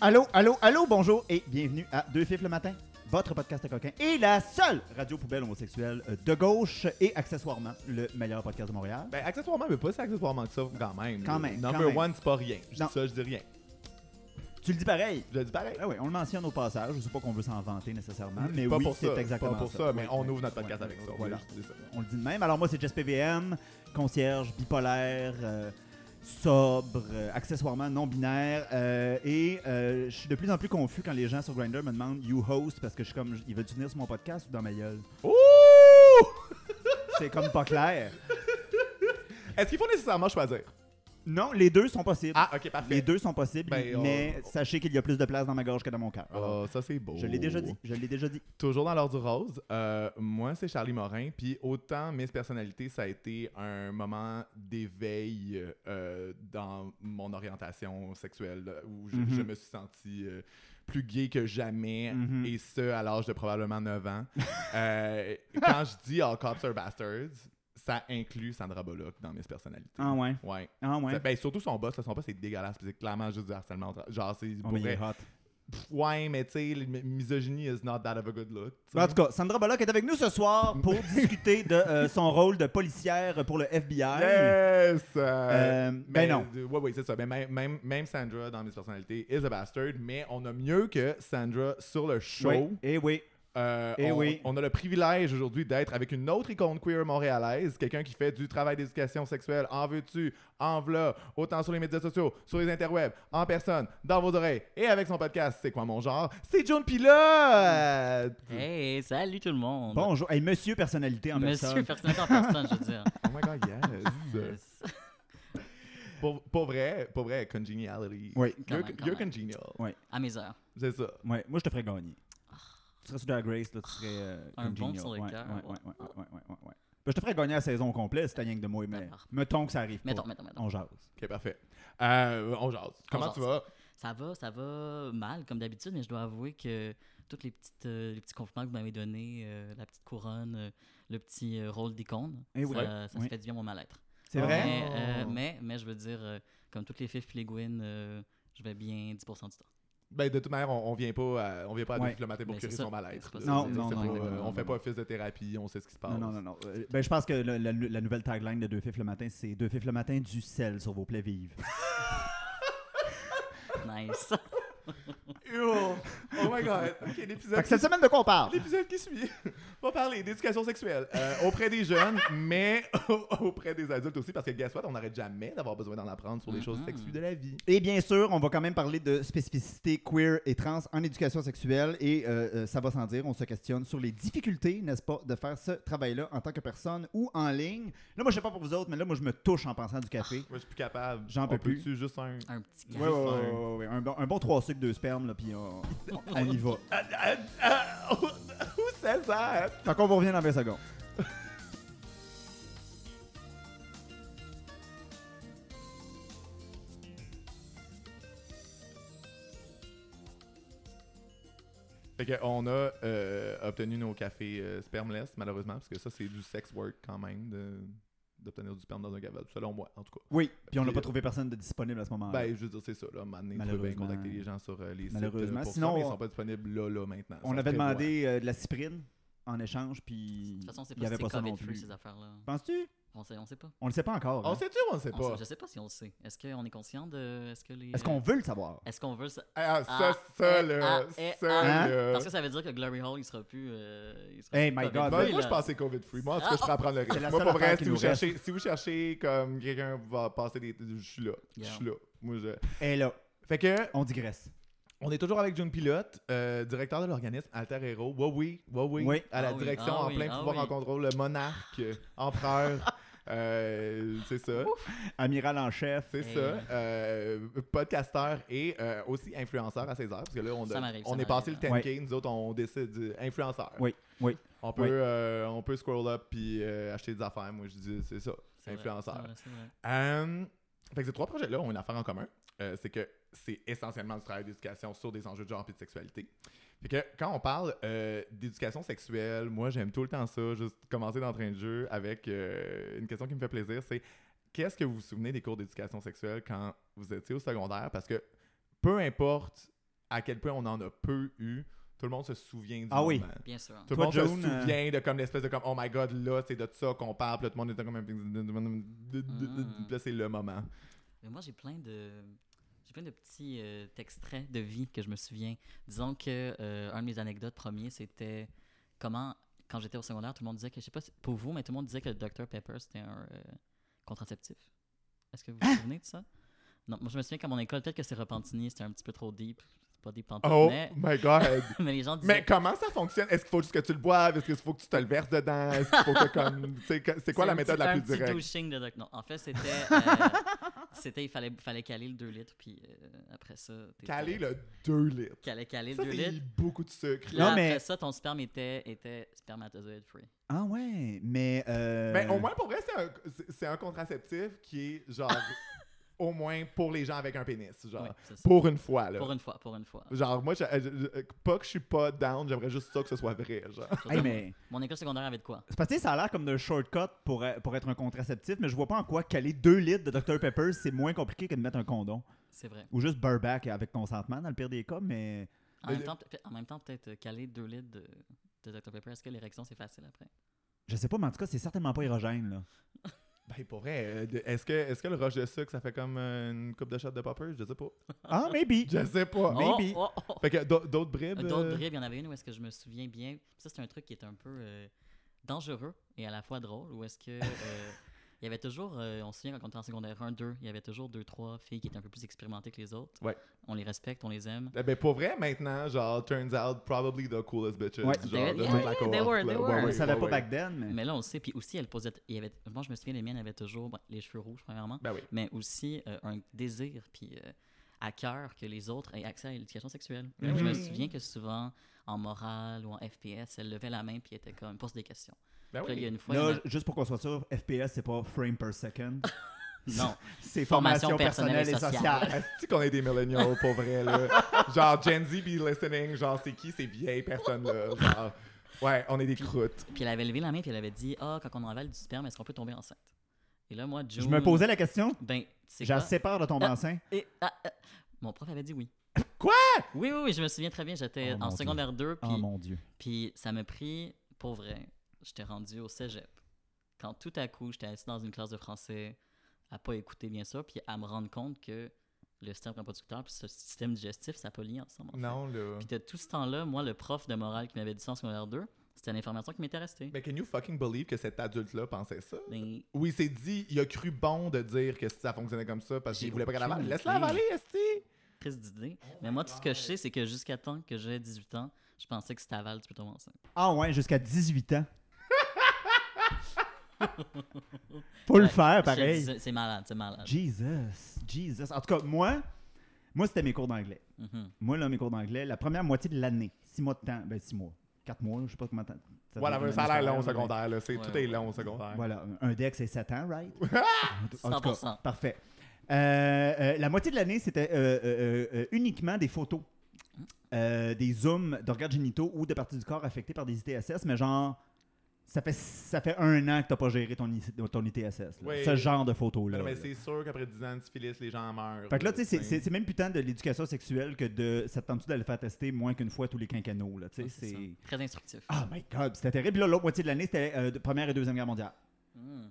Allô, allô, allô, bonjour et bienvenue à Deux Fifs le matin, votre podcast à coquin et la seule radio poubelle homosexuelle euh, de gauche et accessoirement le meilleur podcast de Montréal. Ben, accessoirement, mais pas si accessoirement que ça, quand même. Quand même, Number quand même. one, c'est pas rien. Je dis ça, je dis rien. Tu le dis pareil. Je le dis pareil. Ah oui, on le mentionne au passage. Je sais pas qu'on veut s'en vanter nécessairement, mais pas oui, c'est exactement pas pour ça, mais on ouvre notre podcast avec ça. Voilà. On le dit de même. Alors moi, c'est Jess PVM, concierge bipolaire, euh, sobre, euh, accessoirement non-binaire. euh, et euh, je suis de plus en plus confus quand les gens sur Grindr me demandent « You host » parce que je suis comme « Il veut-tu venir sur mon podcast ou dans ma gueule? Ouh! » C'est comme pas clair. Est-ce qu'il faut nécessairement choisir? Non, les deux sont possibles. Ah, ok, parfait. Les deux sont possibles, Ben, on- mais sachez qu'il y a plus de place dans ma gorge que dans mon cœur. Oh, ça, c'est beau. Je l'ai déjà dit. Je l'ai déjà dit. Toujours dans l'ordre du rose, euh, moi, c'est Charlie Morin. Puis autant Miss Personnalité, ça a été un moment d'éveil euh, dans mon orientation sexuelle où je, Mhm. je me suis senti euh, plus gay que jamais, Mhm. et ce, à l'âge de probablement 9 ans. Euh, quand je dis All Cops Are Bastards, ça inclut Sandra Bullock dans Miss Personnalité. Ah ouais? Ouais. Ah ouais? Ça- Ben, surtout son boss, là, son boss c'est dégueulasse, c'est clairement juste du harcèlement. Genre, c'est Oh, pour mais il est vrai- hot. Pff, Ouais, mais tu sais, misogynie is not that of a good look. sais. En tout cas, Sandra Bullock est avec nous ce soir pour discuter de euh, son rôle de policière pour le FBI. Yes! euh, Euh, ben mais- non. Ouais, ouais, c'est ça. Mais même, même, même Sandra, dans Miss Personnalité, is a bastard, mais on a mieux que Sandra sur le show. Oui. Eh oui. Euh, Eh on, oui. on a le privilège aujourd'hui d'être avec une autre icône queer montréalaise, quelqu'un qui fait du travail d'éducation sexuelle en veux-tu, en v'là, autant sur les médias sociaux, sur les interwebs, en personne, dans vos oreilles, et avec son podcast C'est quoi mon genre? C'est John Pilote! Hey, salut tout le monde. Bonjour. Hey, monsieur personnalité en Monsieur personne. personnalité en personne, je veux dire. Oh my god, yes! Yes. pour, pour vrai, pour vrai, congeniality. Oui. You're, you're congenial. À mes heures. C'est ça. Ouais, moi, je te ferais gagner. Tu serais sur Drag Race, là, tu serais euh, Un bon congenial. sur le ouais, cœur. Ouais, ouais, ouais, ouais, ouais, ouais, ouais. Ben, je te ferais gagner la saison complète, c'est rien que de moi, mais D'accord. mettons que ça arrive Mettons, pas. mettons, mettons. On jase. Ok, parfait. Euh, on jase. Comment jase. tu vas? Ça va, ça va mal comme d'habitude, mais je dois avouer que tous les, petites, euh, les petits compliments que vous m'avez donnés, euh, la petite couronne, euh, le petit euh, rôle d'icône, Eh oui. ça, ça Oui. se fait du bien à mon mal-être. C'est vrai? Mais, euh, mais, mais je veux dire, euh, comme toutes les filles et les Gwyn, euh, je vais bien 10% du temps. Ben, de toute manière, on, on vient pas à, on vient pas à Ouais. Défi le matin pour Ben, curer son. C'est- Non, c'est non, pas, non, euh, non, on fait non. pas office de thérapie, on sait ce qui se passe. Non, non, non, non. Euh, Ben, je pense que le- la, la nouvelle tagline de Deux Fifs le matin, c'est Deux Fifs le matin, du sel sur vos plaies vives. Nice. Oh my god. Ok, Fait l'épisode. cette semaine, de quoi on parle? L'épisode qui suit. On va parler d'éducation sexuelle euh, auprès des jeunes, mais auprès des adultes aussi, parce que guess what, on n'arrête jamais d'avoir besoin d'en apprendre sur les choses Mhm. sexuelles de la vie. Et bien sûr, on va quand même parler de spécificités queer et trans en éducation sexuelle. Et euh, euh, ça va sans dire, on se questionne sur les difficultés, n'est-ce pas, de faire ce travail-là en tant que personne ou en ligne. Là, moi, je sais pas pour vous autres, mais là, moi, je me touche en pensant du café. Moi, je suis plus capable. J'en On peux plus. juste un? Un petit Ouais, ouais, ouais, ouais, ouais, ouais. Un, bon, un bon 3 sucres, 2 spermes, là, puis on, on y va. Ah, ah, ah, Who says that? Fait qu'on vous revient dans 20 secondes. Fait que on a euh, obtenu nos cafés euh, spermless, malheureusement, parce que ça, c'est du sex work quand même, de- d'obtenir du sperme dans un gavel, selon moi, en tout cas. Oui, puis on n'a pas trouvé personne de disponible à ce moment-là. Ben, je veux dire, c'est ça, là. Maintenant, tu peux bien Malheureusement. contacter les gens sur euh, les sites. Malheureusement. euh, Sinon, ça, mais ils on- sont pas disponibles là, là, maintenant. on Ça avait demandé euh, de la cyprine en échange, puis De toute façon, c'est il n'y pas avait pas ça non plus. ces affaires-là. Penses-tu? On sait, on sait pas. On le sait pas encore. On hein. sait-tu ou on sait On pas? sait- je sais pas si on le sait. Est-ce qu'on est conscient de. Est-ce que les. Est-ce qu'on veut le savoir? Est-ce qu'on veut ça? Ah, ça, Ah, ça, eh, là. ah, eh, ça, ah. là. Parce que ça veut dire que Glory Hall, il sera plus. euh, il sera Hey, plus my COVID God. Free, moi, là. je c'est COVID-free. Moi, en tout cas, Ah, je pourrais prendre le risque. la Moi, pour vrai, si vous, cherchez, si vous cherchez comme quelqu'un va passer des. Je suis là. Je suis là. Moi, je. Et là, Fait que, on digresse. on est toujours avec June Pilote, euh, directeur de l'organisme Alter Hero. Huawei, Huawei, Oui. à la Ah oui, direction ah en oui, plein ah pouvoir oui. en contrôle, le monarque, euh, empereur. euh, c'est ça. Amiral en chef. C'est Hey. ça. Euh, podcasteur et euh, aussi influenceur à ses heures. Parce que là, on, a- on est passé le m'arrive, 10K, nous autres, on décide de- influenceur. Oui, oui. On peut, Oui. euh, on peut scroll up puis euh, acheter des affaires. Moi, je dis, c'est ça. C'est influenceur. vrai, c'est vrai. Euh, fait que ces trois projets-là ont une affaire en commun. Euh, c'est que c'est essentiellement du travail d'éducation sur des enjeux de genre et de sexualité. Fait que quand on parle euh, d'éducation sexuelle, moi j'aime tout le temps ça, juste commencer d'entrain de jeu avec euh, une question qui me fait plaisir, c'est qu'est-ce que vous vous souvenez des cours d'éducation sexuelle quand vous étiez au secondaire? Parce que peu importe à quel point on en a peu eu, tout le monde se souvient du Ah oui. moment. Bien sûr. Tout le Toi, monde June, se euh, souvient de comme l'espèce de comme oh my god là c'est de ça qu'on parle puis là, tout le monde était comme Mm. Là c'est le moment Mais moi, j'ai plein de. J'ai plein de petits euh, extraits de vie que je me souviens. Disons que euh, un de mes anecdotes premiers, c'était comment, quand j'étais au secondaire, tout le monde disait que, je sais pas si- pour vous, mais tout le monde disait que le Dr Pepper, c'était un euh, contraceptif. Est-ce que vous vous souvenez de ça? Non, moi, je me souviens qu'à mon école, peut-être que c'est Repentigny, c'était un petit peu trop deep. C'est pas deep pantoute, oh mais, my god mais les gens disaient... mais comment ça fonctionne? Est-ce qu'il faut juste que tu le boives? Est-ce qu'il faut que tu te le verses dedans? Est-ce qu'il faut que comme c'est quoi la un méthode petit- la un plus petit directe? douching de doc. Non, en fait, c'était. euh, c'était, il fallait, fallait caler le 2 litres, puis euh, après ça. t'étais- caler le 2 litres Caler, caler ça le 2 c'est litres. beaucoup de sucre là, Non, mais- après ça, ton sperme était, était spermatozoïde free. Ah ouais, mais... Euh... mais au moins pour vrai c'est un, c'est- c'est un contraceptif qui est genre au moins pour les gens avec un pénis genre Oui, pour une fois là Pour une fois, pour une fois. Genre, moi, je- je- je- pas que je suis pas down, j'aimerais juste ça que ce soit vrai. Genre. Hey, mais... Mon école secondaire avait de quoi? C'est parce que ça a l'air comme d'un shortcut pour, euh, pour être un contraceptif, mais je vois pas en quoi caler 2 litres de Dr Pepper, c'est moins compliqué que de mettre un condom. C'est vrai. Ou juste Burback avec consentement dans le pire des cas, mais... En même temps, en même temps, peut-être euh, caler 2 litres de, de Dr Pepper, est-ce que l'érection c'est facile après? Je sais pas, mais en tout cas, c'est certainement pas érogène, là. Ben, pour vrai, euh, est-ce que, est que le rush de sucre, ça fait comme euh, une coupe de shot de popper? Je sais pas. Ah, maybe! Je sais pas. Oh, maybe. oh, oh. Fait que d'au- d'autres bribes. D'autres euh, bribes, il y en avait une où est-ce que je me souviens bien. Ça, c'est un truc qui est un peu euh, dangereux et à la fois drôle. Où est-ce que. euh, il y avait toujours. euh, on se souvient quand on était en secondaire 1, 2, il y avait toujours deux, trois filles qui étaient un peu plus expérimentées que les autres. Ouais. On les respecte, on les aime. eh Ben, pour vrai, maintenant, genre, turns out, probably the coolest bitches. Ouais. genre, They- de yeah, la yeah, they were, they were. On savait ouais, pas ouais. back then, mais... Mais là, on le sait. Puis aussi, elle posait. Il y avait, moi, je me souviens, les miennes avaient toujours bon, les cheveux rouges, premièrement. Ben oui. mais aussi euh, un désir puis euh, à cœur que les autres aient accès à l'éducation sexuelle. Là, Je me souviens que souvent, en morale ou en FPS, elle levait la main puis était comme, pose des questions. Ben là, il y a oui. une fois, il y en Là, juste pour qu'on soit sûr, FPS, c'est pas frame per second. non, C'est Formation formation personnelle personnelle et sociale. sociale. Est-ce qu'on est des millennials, pour vrai, là? Genre, Gen Z be listening, genre, c'est qui ces vieilles personnes-là? Genre, ouais, on est des croûtes. puis elle avait levé la main puis elle avait dit, ah, quand on avale du sperme, est-ce qu'on peut tomber enceinte? Et là, moi, June, Je me posais la question, ben, c'est assez peur de tomber Ah. enceinte. Et, ah, ah, mon prof avait dit oui. Quoi? Oui, oui, oui, je me souviens très bien. J'étais Oh, en secondaire 2, puis Oh mon Dieu. Puis ça m'a pris, pour vrai, j'étais rendu au cégep. Quand tout à coup, j'étais assis dans une classe de français, à pas écouter bien ça, puis à me rendre compte que le système reproducteur puis ce système digestif, ça n'a pas lié ensemble. en fait. Non, là. Puis de tout ce temps-là, moi, le prof de morale qui m'avait dit ça en secondaire 2, C'était l'information qui m'était restée. Mais can you fucking believe que cet adulte-là pensait ça? Mais Ou il s'est dit, il a cru bon de dire que ça fonctionnait comme ça parce qu'il J'ai voulait pas qu'elle avale. Laisse-la avaler, esti! prise d'idée. Mais moi, tout ce que je sais, c'est que jusqu'à temps que j'ai 18 ans, je pensais que si t'avales, tu peux tomber enceinte. Ah ouais, jusqu'à 18 ans. Faut le faire, pareil. C'est malade, c'est malade. Jesus, Jesus. En tout cas, moi, moi c'était mes cours d'anglais. Mhm. Moi, là, mes cours d'anglais, la première moitié de l'année, six mois de temps, ben six mois, quatre mois, je sais pas comment de temps. ça Voilà, ça a l'air long au secondaire, là. C'est, Ouais, tout est long au secondaire. Voilà, un deck, c'est 7 ans, right? En tout cas, 100%. parfait. Euh, euh, la moitié de l'année, c'était euh, euh, euh, uniquement des photos, euh, des zooms d'organes génitaux ou de parties du corps affectées par des ITSS, mais genre, ça fait, ça fait un an que t'as pas géré ton, ton ITSS. là. Oui. Ce genre de photos-là. Mais, mais là. c'est sûr qu'après 10 ans de syphilis, les gens meurent. Fait que là, tu sais, c'est- c'est c'est même putain de l'éducation sexuelle que de ça te d'aller faire tester moins qu'une fois tous les quinquennaux. Là, tu sais, Ouais, c'est. Très instructif. Oh my god, c'était terrible. Puis là, l'autre moitié de l'année, c'était euh, de Première et Deuxième Guerre mondiale. Hmm.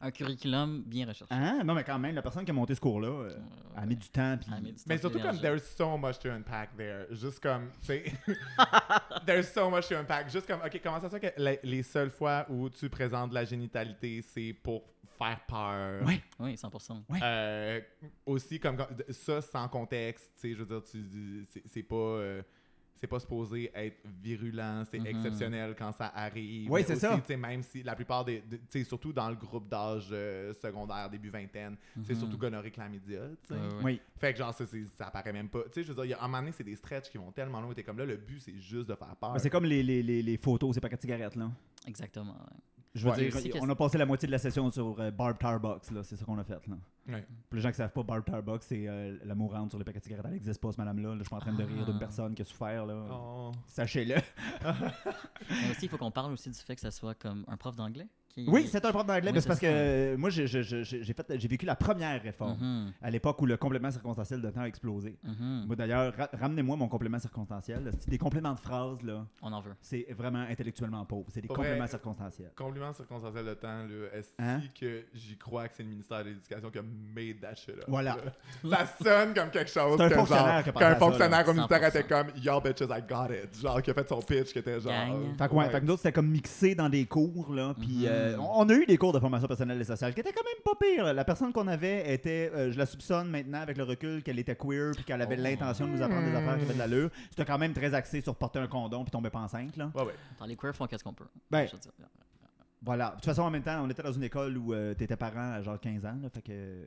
Un curriculum bien recherché. Hein? Non, mais quand même, la personne qui a monté ce cours-là, euh, Ouais, elle a mis du temps. Puis... Elle a mis du Mais temps surtout et comme there's so much to unpack there. Juste comme, tu sais, there's so much to unpack. Juste comme, ok, comment ça se fait que les, les seules fois où tu présentes la génitalité, c'est pour faire peur? Ouais. Oui, 100%. Euh, aussi comme comme- ça sans contexte, tu sais, je veux dire, tu, c'est, c'est pas. Euh, c'est pas supposé être virulent, c'est Mhm. exceptionnel quand ça arrive. Oui, c'est ça. tu sais, Même si la plupart des. de- tu sais, surtout dans le groupe d'âge euh, secondaire, début vingtaine, c'est surtout gonorrhée chlamydia. ouais. Oui. Fait que genre, ça, ça apparaît même pas. Tu sais, je veux dire, il y a- à un moment donné, c'est des stretches qui vont tellement loin. T'es comme là, le but, c'est juste de faire peur. Ben, c'est comme les, les, les, les photos, c'est paquets de cigarettes. Là. Exactement. ouais. Je veux Ouais. dire, on a passé la moitié de la session sur euh, Barb Tarbox. là. C'est ça qu'on a fait. Là. Ouais. Pour les gens qui savent pas, Barb Tarbox, c'est euh, la mourante sur les paquets de cigarettes. Elle n'existe pas, ce madame-là. Là, je suis en train de rire d'une Ah. personne qui a souffert. Là. Oh. Sachez-le. Mais aussi, il faut qu'on parle aussi du fait que ça soit comme un prof d'anglais. Qui... Oui, c'est un prof d'anglais, Oui, mais c'est parce que ça. euh, moi, j'ai j'ai- j'ai- j'ai fait- j'ai vécu la première réforme Mhm, à l'époque où le complément circonstanciel de temps a explosé. mhm. Moi, d'ailleurs, ra- ramenez-moi mon complément circonstanciel. là. C'est des compléments de phrases, là. On en veut. C'est vraiment intellectuellement pauvre. C'est des Pour compléments vrai, circonstanciels. Compliment circonstanciel de temps, là. Est-ce Hein? que j'y crois que c'est le ministère de l'Éducation qui a made that shit up? Voilà. là? ça sonne comme quelque chose C'est un que, fonctionnaire genre, qu'un ça, fonctionnaire au ministère 100%. était comme Yo bitches, I got it. Genre, qui a fait son pitch, qui était genre. Gang. Fait que, ouais, fait que nous autres, c'était comme mixé dans des cours, là. Puis Mhm. euh, on on a eu des cours de formation personnelle et sociale qui étaient quand même pas pires. là. La personne qu'on avait était, euh, je la soupçonne maintenant avec le recul qu'elle était queer puis qu'elle avait Oh. l'intention de nous apprendre des affaires qui avaient de l'allure. C'était quand même très axé sur porter un condom puis tomber pas enceinte, là. Ouais, ouais. Attends, les queers font qu'est-ce qu'on peut. Ben. Voilà. De toute façon, en même temps, on était dans une école où euh, t'étais parent à genre 15 ans, là, fait que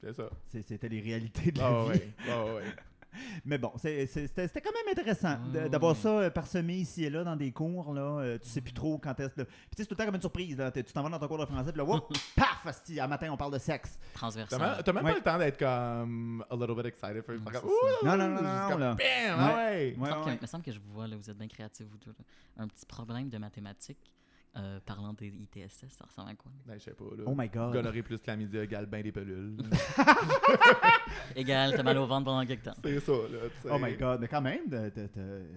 C'est ça. c'était les réalités de la Ah vie. ouais. Ouais. Mais bon, c'était quand même intéressant Ouais, d'avoir ça euh, parsemé ici et là dans des cours. Là, euh, tu sais plus trop quand est-ce. que- Puis tu sais, c'est tout le temps comme une surprise. Là. Tu t'en vas dans ton cours de français, puis là, whoop, paf, asti, à matin, on parle de sexe. Transversal. t'as même Ouais. pas le temps d'être comme a little bit excited for Non, c'est Ouh, Non, non, non, juste non, comme, là. Bam! ah ouais. Ouais, Il me semble que- ouais. il me semble que je vous vois, là, vous êtes bien créatifs, vous deux. là. Un petit problème de mathématiques, euh, parlant des ITSS, ça ressemble à quoi? Ben, je sais pas, là. Oh my god. Gonorrhée plus chlamydia égale ben des pelules. Égal, t'as mal au ventre pendant quelques temps. c'est ça, là. Oh my god, mais quand même,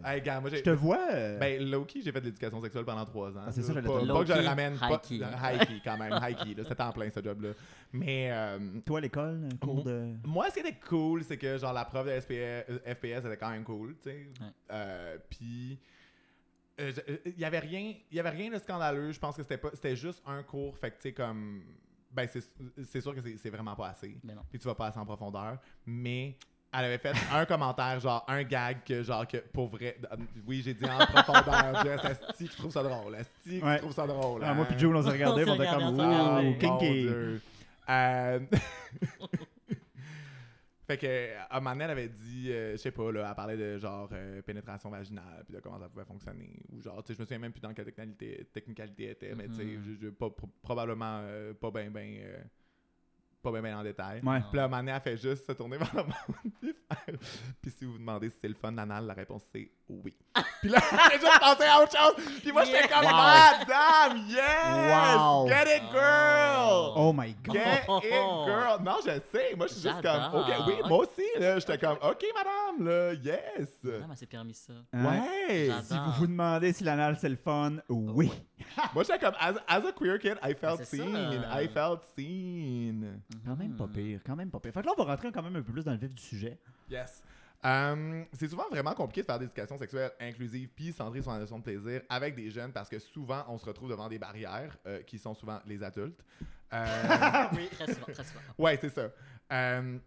Hey, gars, moi, j'ai... je te vois. euh, Ben, low-key, j'ai fait de l'éducation sexuelle pendant trois ans. Ah, c'est ça, j'allais pas, pas que je le ramène. pas- high-key. High-key, quand même. High-key, là. C'était en plein, ce job-là. Mais... euh, toi, à l'école, un cours de. Moi, ce qui était cool, c'est que genre la prof de SPS, euh, FPS était quand même cool, tu sais. Euh, Puis euh, je- euh, il y avait rien, il y avait rien de scandaleux. Je pense que c'était pas, c'était juste un cours, fait que tu sais comme, ben c'est, c'est sûr que c'est, c'est vraiment pas assez. Mais non. Puis tu vas pas assez en profondeur, mais elle avait fait un commentaire, genre un gag que genre que pour vrai, euh, oui j'ai dit en profondeur, Jess, asti que je trouve ça drôle, asti que Ouais. je trouve ça drôle. Ah, moi, hein. puis Joe, on s'est regardé, On était comme, ouh, kinky. Euh, fait que, à un moment donné, elle avait dit, euh, je sais pas, là, elle parlait de genre euh, pénétration vaginale, puis de comment ça pouvait fonctionner. Ou genre, tu sais, je me souviens même plus dans quelle technicalité, technicalité était, mais tu sais, Mhm. je- je- pas- pro- probablement euh, pas bien, bien. pas bien, bien en détail. Ouais. Puis là, à un moment donné, elle fait juste se tourner vers le monde puis si vous vous demandez si c'est le fun d'anal, la réponse c'est oui. puis là, j'ai juste pensé à autre chose. Puis moi, j'étais comme, Wow. madame, yes! Wow. Get it, girl! Oh my god. Get it, girl! Non, je sais. Moi, je suis juste comme. OK, oui, moi aussi. là, J'étais comme, OK, madame, là, yes! Ah, mais c'est permis ça. Hein? Ouais! Si vous vous demandez si l'anal c'est le fun, oui. Moi, j'étais comme, as, as a queer kid, I felt ça. seen. I felt seen. Quand même pas Mhm. pire, quand même pas pire. Fait que là, on va rentrer quand même un peu plus dans le vif du sujet. Yes. Euh, c'est souvent vraiment compliqué de faire des éducations sexuelles inclusives puis centrées sur la notion de plaisir avec des jeunes parce que souvent on se retrouve devant des barrières euh, qui sont souvent les adultes. Euh, oui, très souvent, très souvent. ouais, c'est ça. Euh,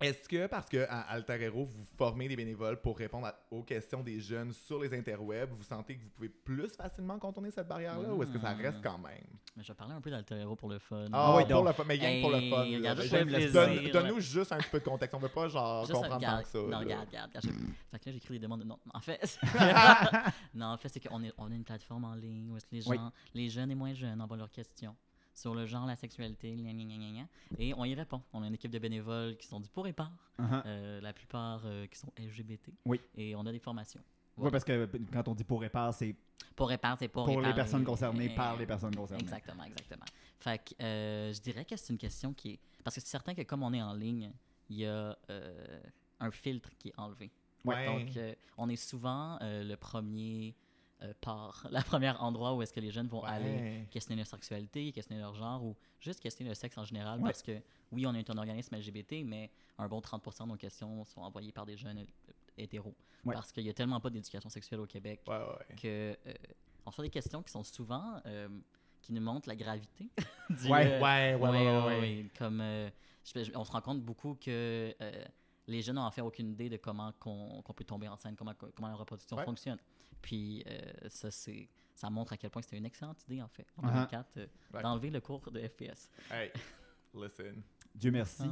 est-ce que, parce que à Alter Hero, vous formez des bénévoles pour répondre à- aux questions des jeunes sur les interwebs, vous sentez que vous pouvez plus facilement contourner cette barrière-là ou est-ce que ça reste quand même? Mais je vais parler un peu d'Alter Hero pour le fun. Ah, oui, pour le fun, mais rien pour le fun. donne-. Donne-nous juste un petit peu de contexte. On veut pas genre Juste comprendre tant que ça. Non, là. regarde, regarde, regarde. Fait que là, j'écris des demandes de. Non, en fait. non, en fait, c'est qu'on est, on a une plateforme en ligne où est-ce que les gens, Oui. les jeunes et moins jeunes envoient leurs questions sur le genre, la sexualité, gna, gna, gna, gna, gna, et on y répond. On a une équipe de bénévoles qui sont du pour et par, Uh-huh. euh, la plupart euh, qui sont LGBT. Oui. Et on a des formations. Oui, parce que quand on dit pour répare, c'est Pour c'est les personnes concernées, et- par les personnes concernées. Exactement, exactement. Fait que euh, je dirais que c'est une question qui est. Parce que c'est certain que comme on est en ligne, il y a euh, un filtre qui est enlevé. Ouais. Donc, euh, on est souvent le premier part, la première endroit où est-ce que les jeunes vont aller Ouais. questionner leur sexualité, questionner leur genre ou juste questionner le sexe en général. Ouais. Parce que oui, on est un organisme LGBT, mais un bon 30% de nos questions sont envoyées par des jeunes hétéros. Ouais. Parce qu'il y a tellement pas d'éducation sexuelle au Québec Ouais, ouais. que euh, on fait des questions qui sont souvent euh, qui nous montrent la gravité. du, Ouais, euh, Ouais, ouais, ouais, ouais, ouais, ouais. ouais. Comme euh, je- je- on se rend compte beaucoup que euh, les jeunes n'ont en fait aucune idée de comment qu'on peut tomber enceinte, comment comment la reproduction Ouais. fonctionne. Puis euh, ça c'est ça montre à quel point c'était une excellente idée en fait en Uh-huh. 2004 euh, Ouais. d'enlever le cours de FPS. Hey, listen. Dieu merci.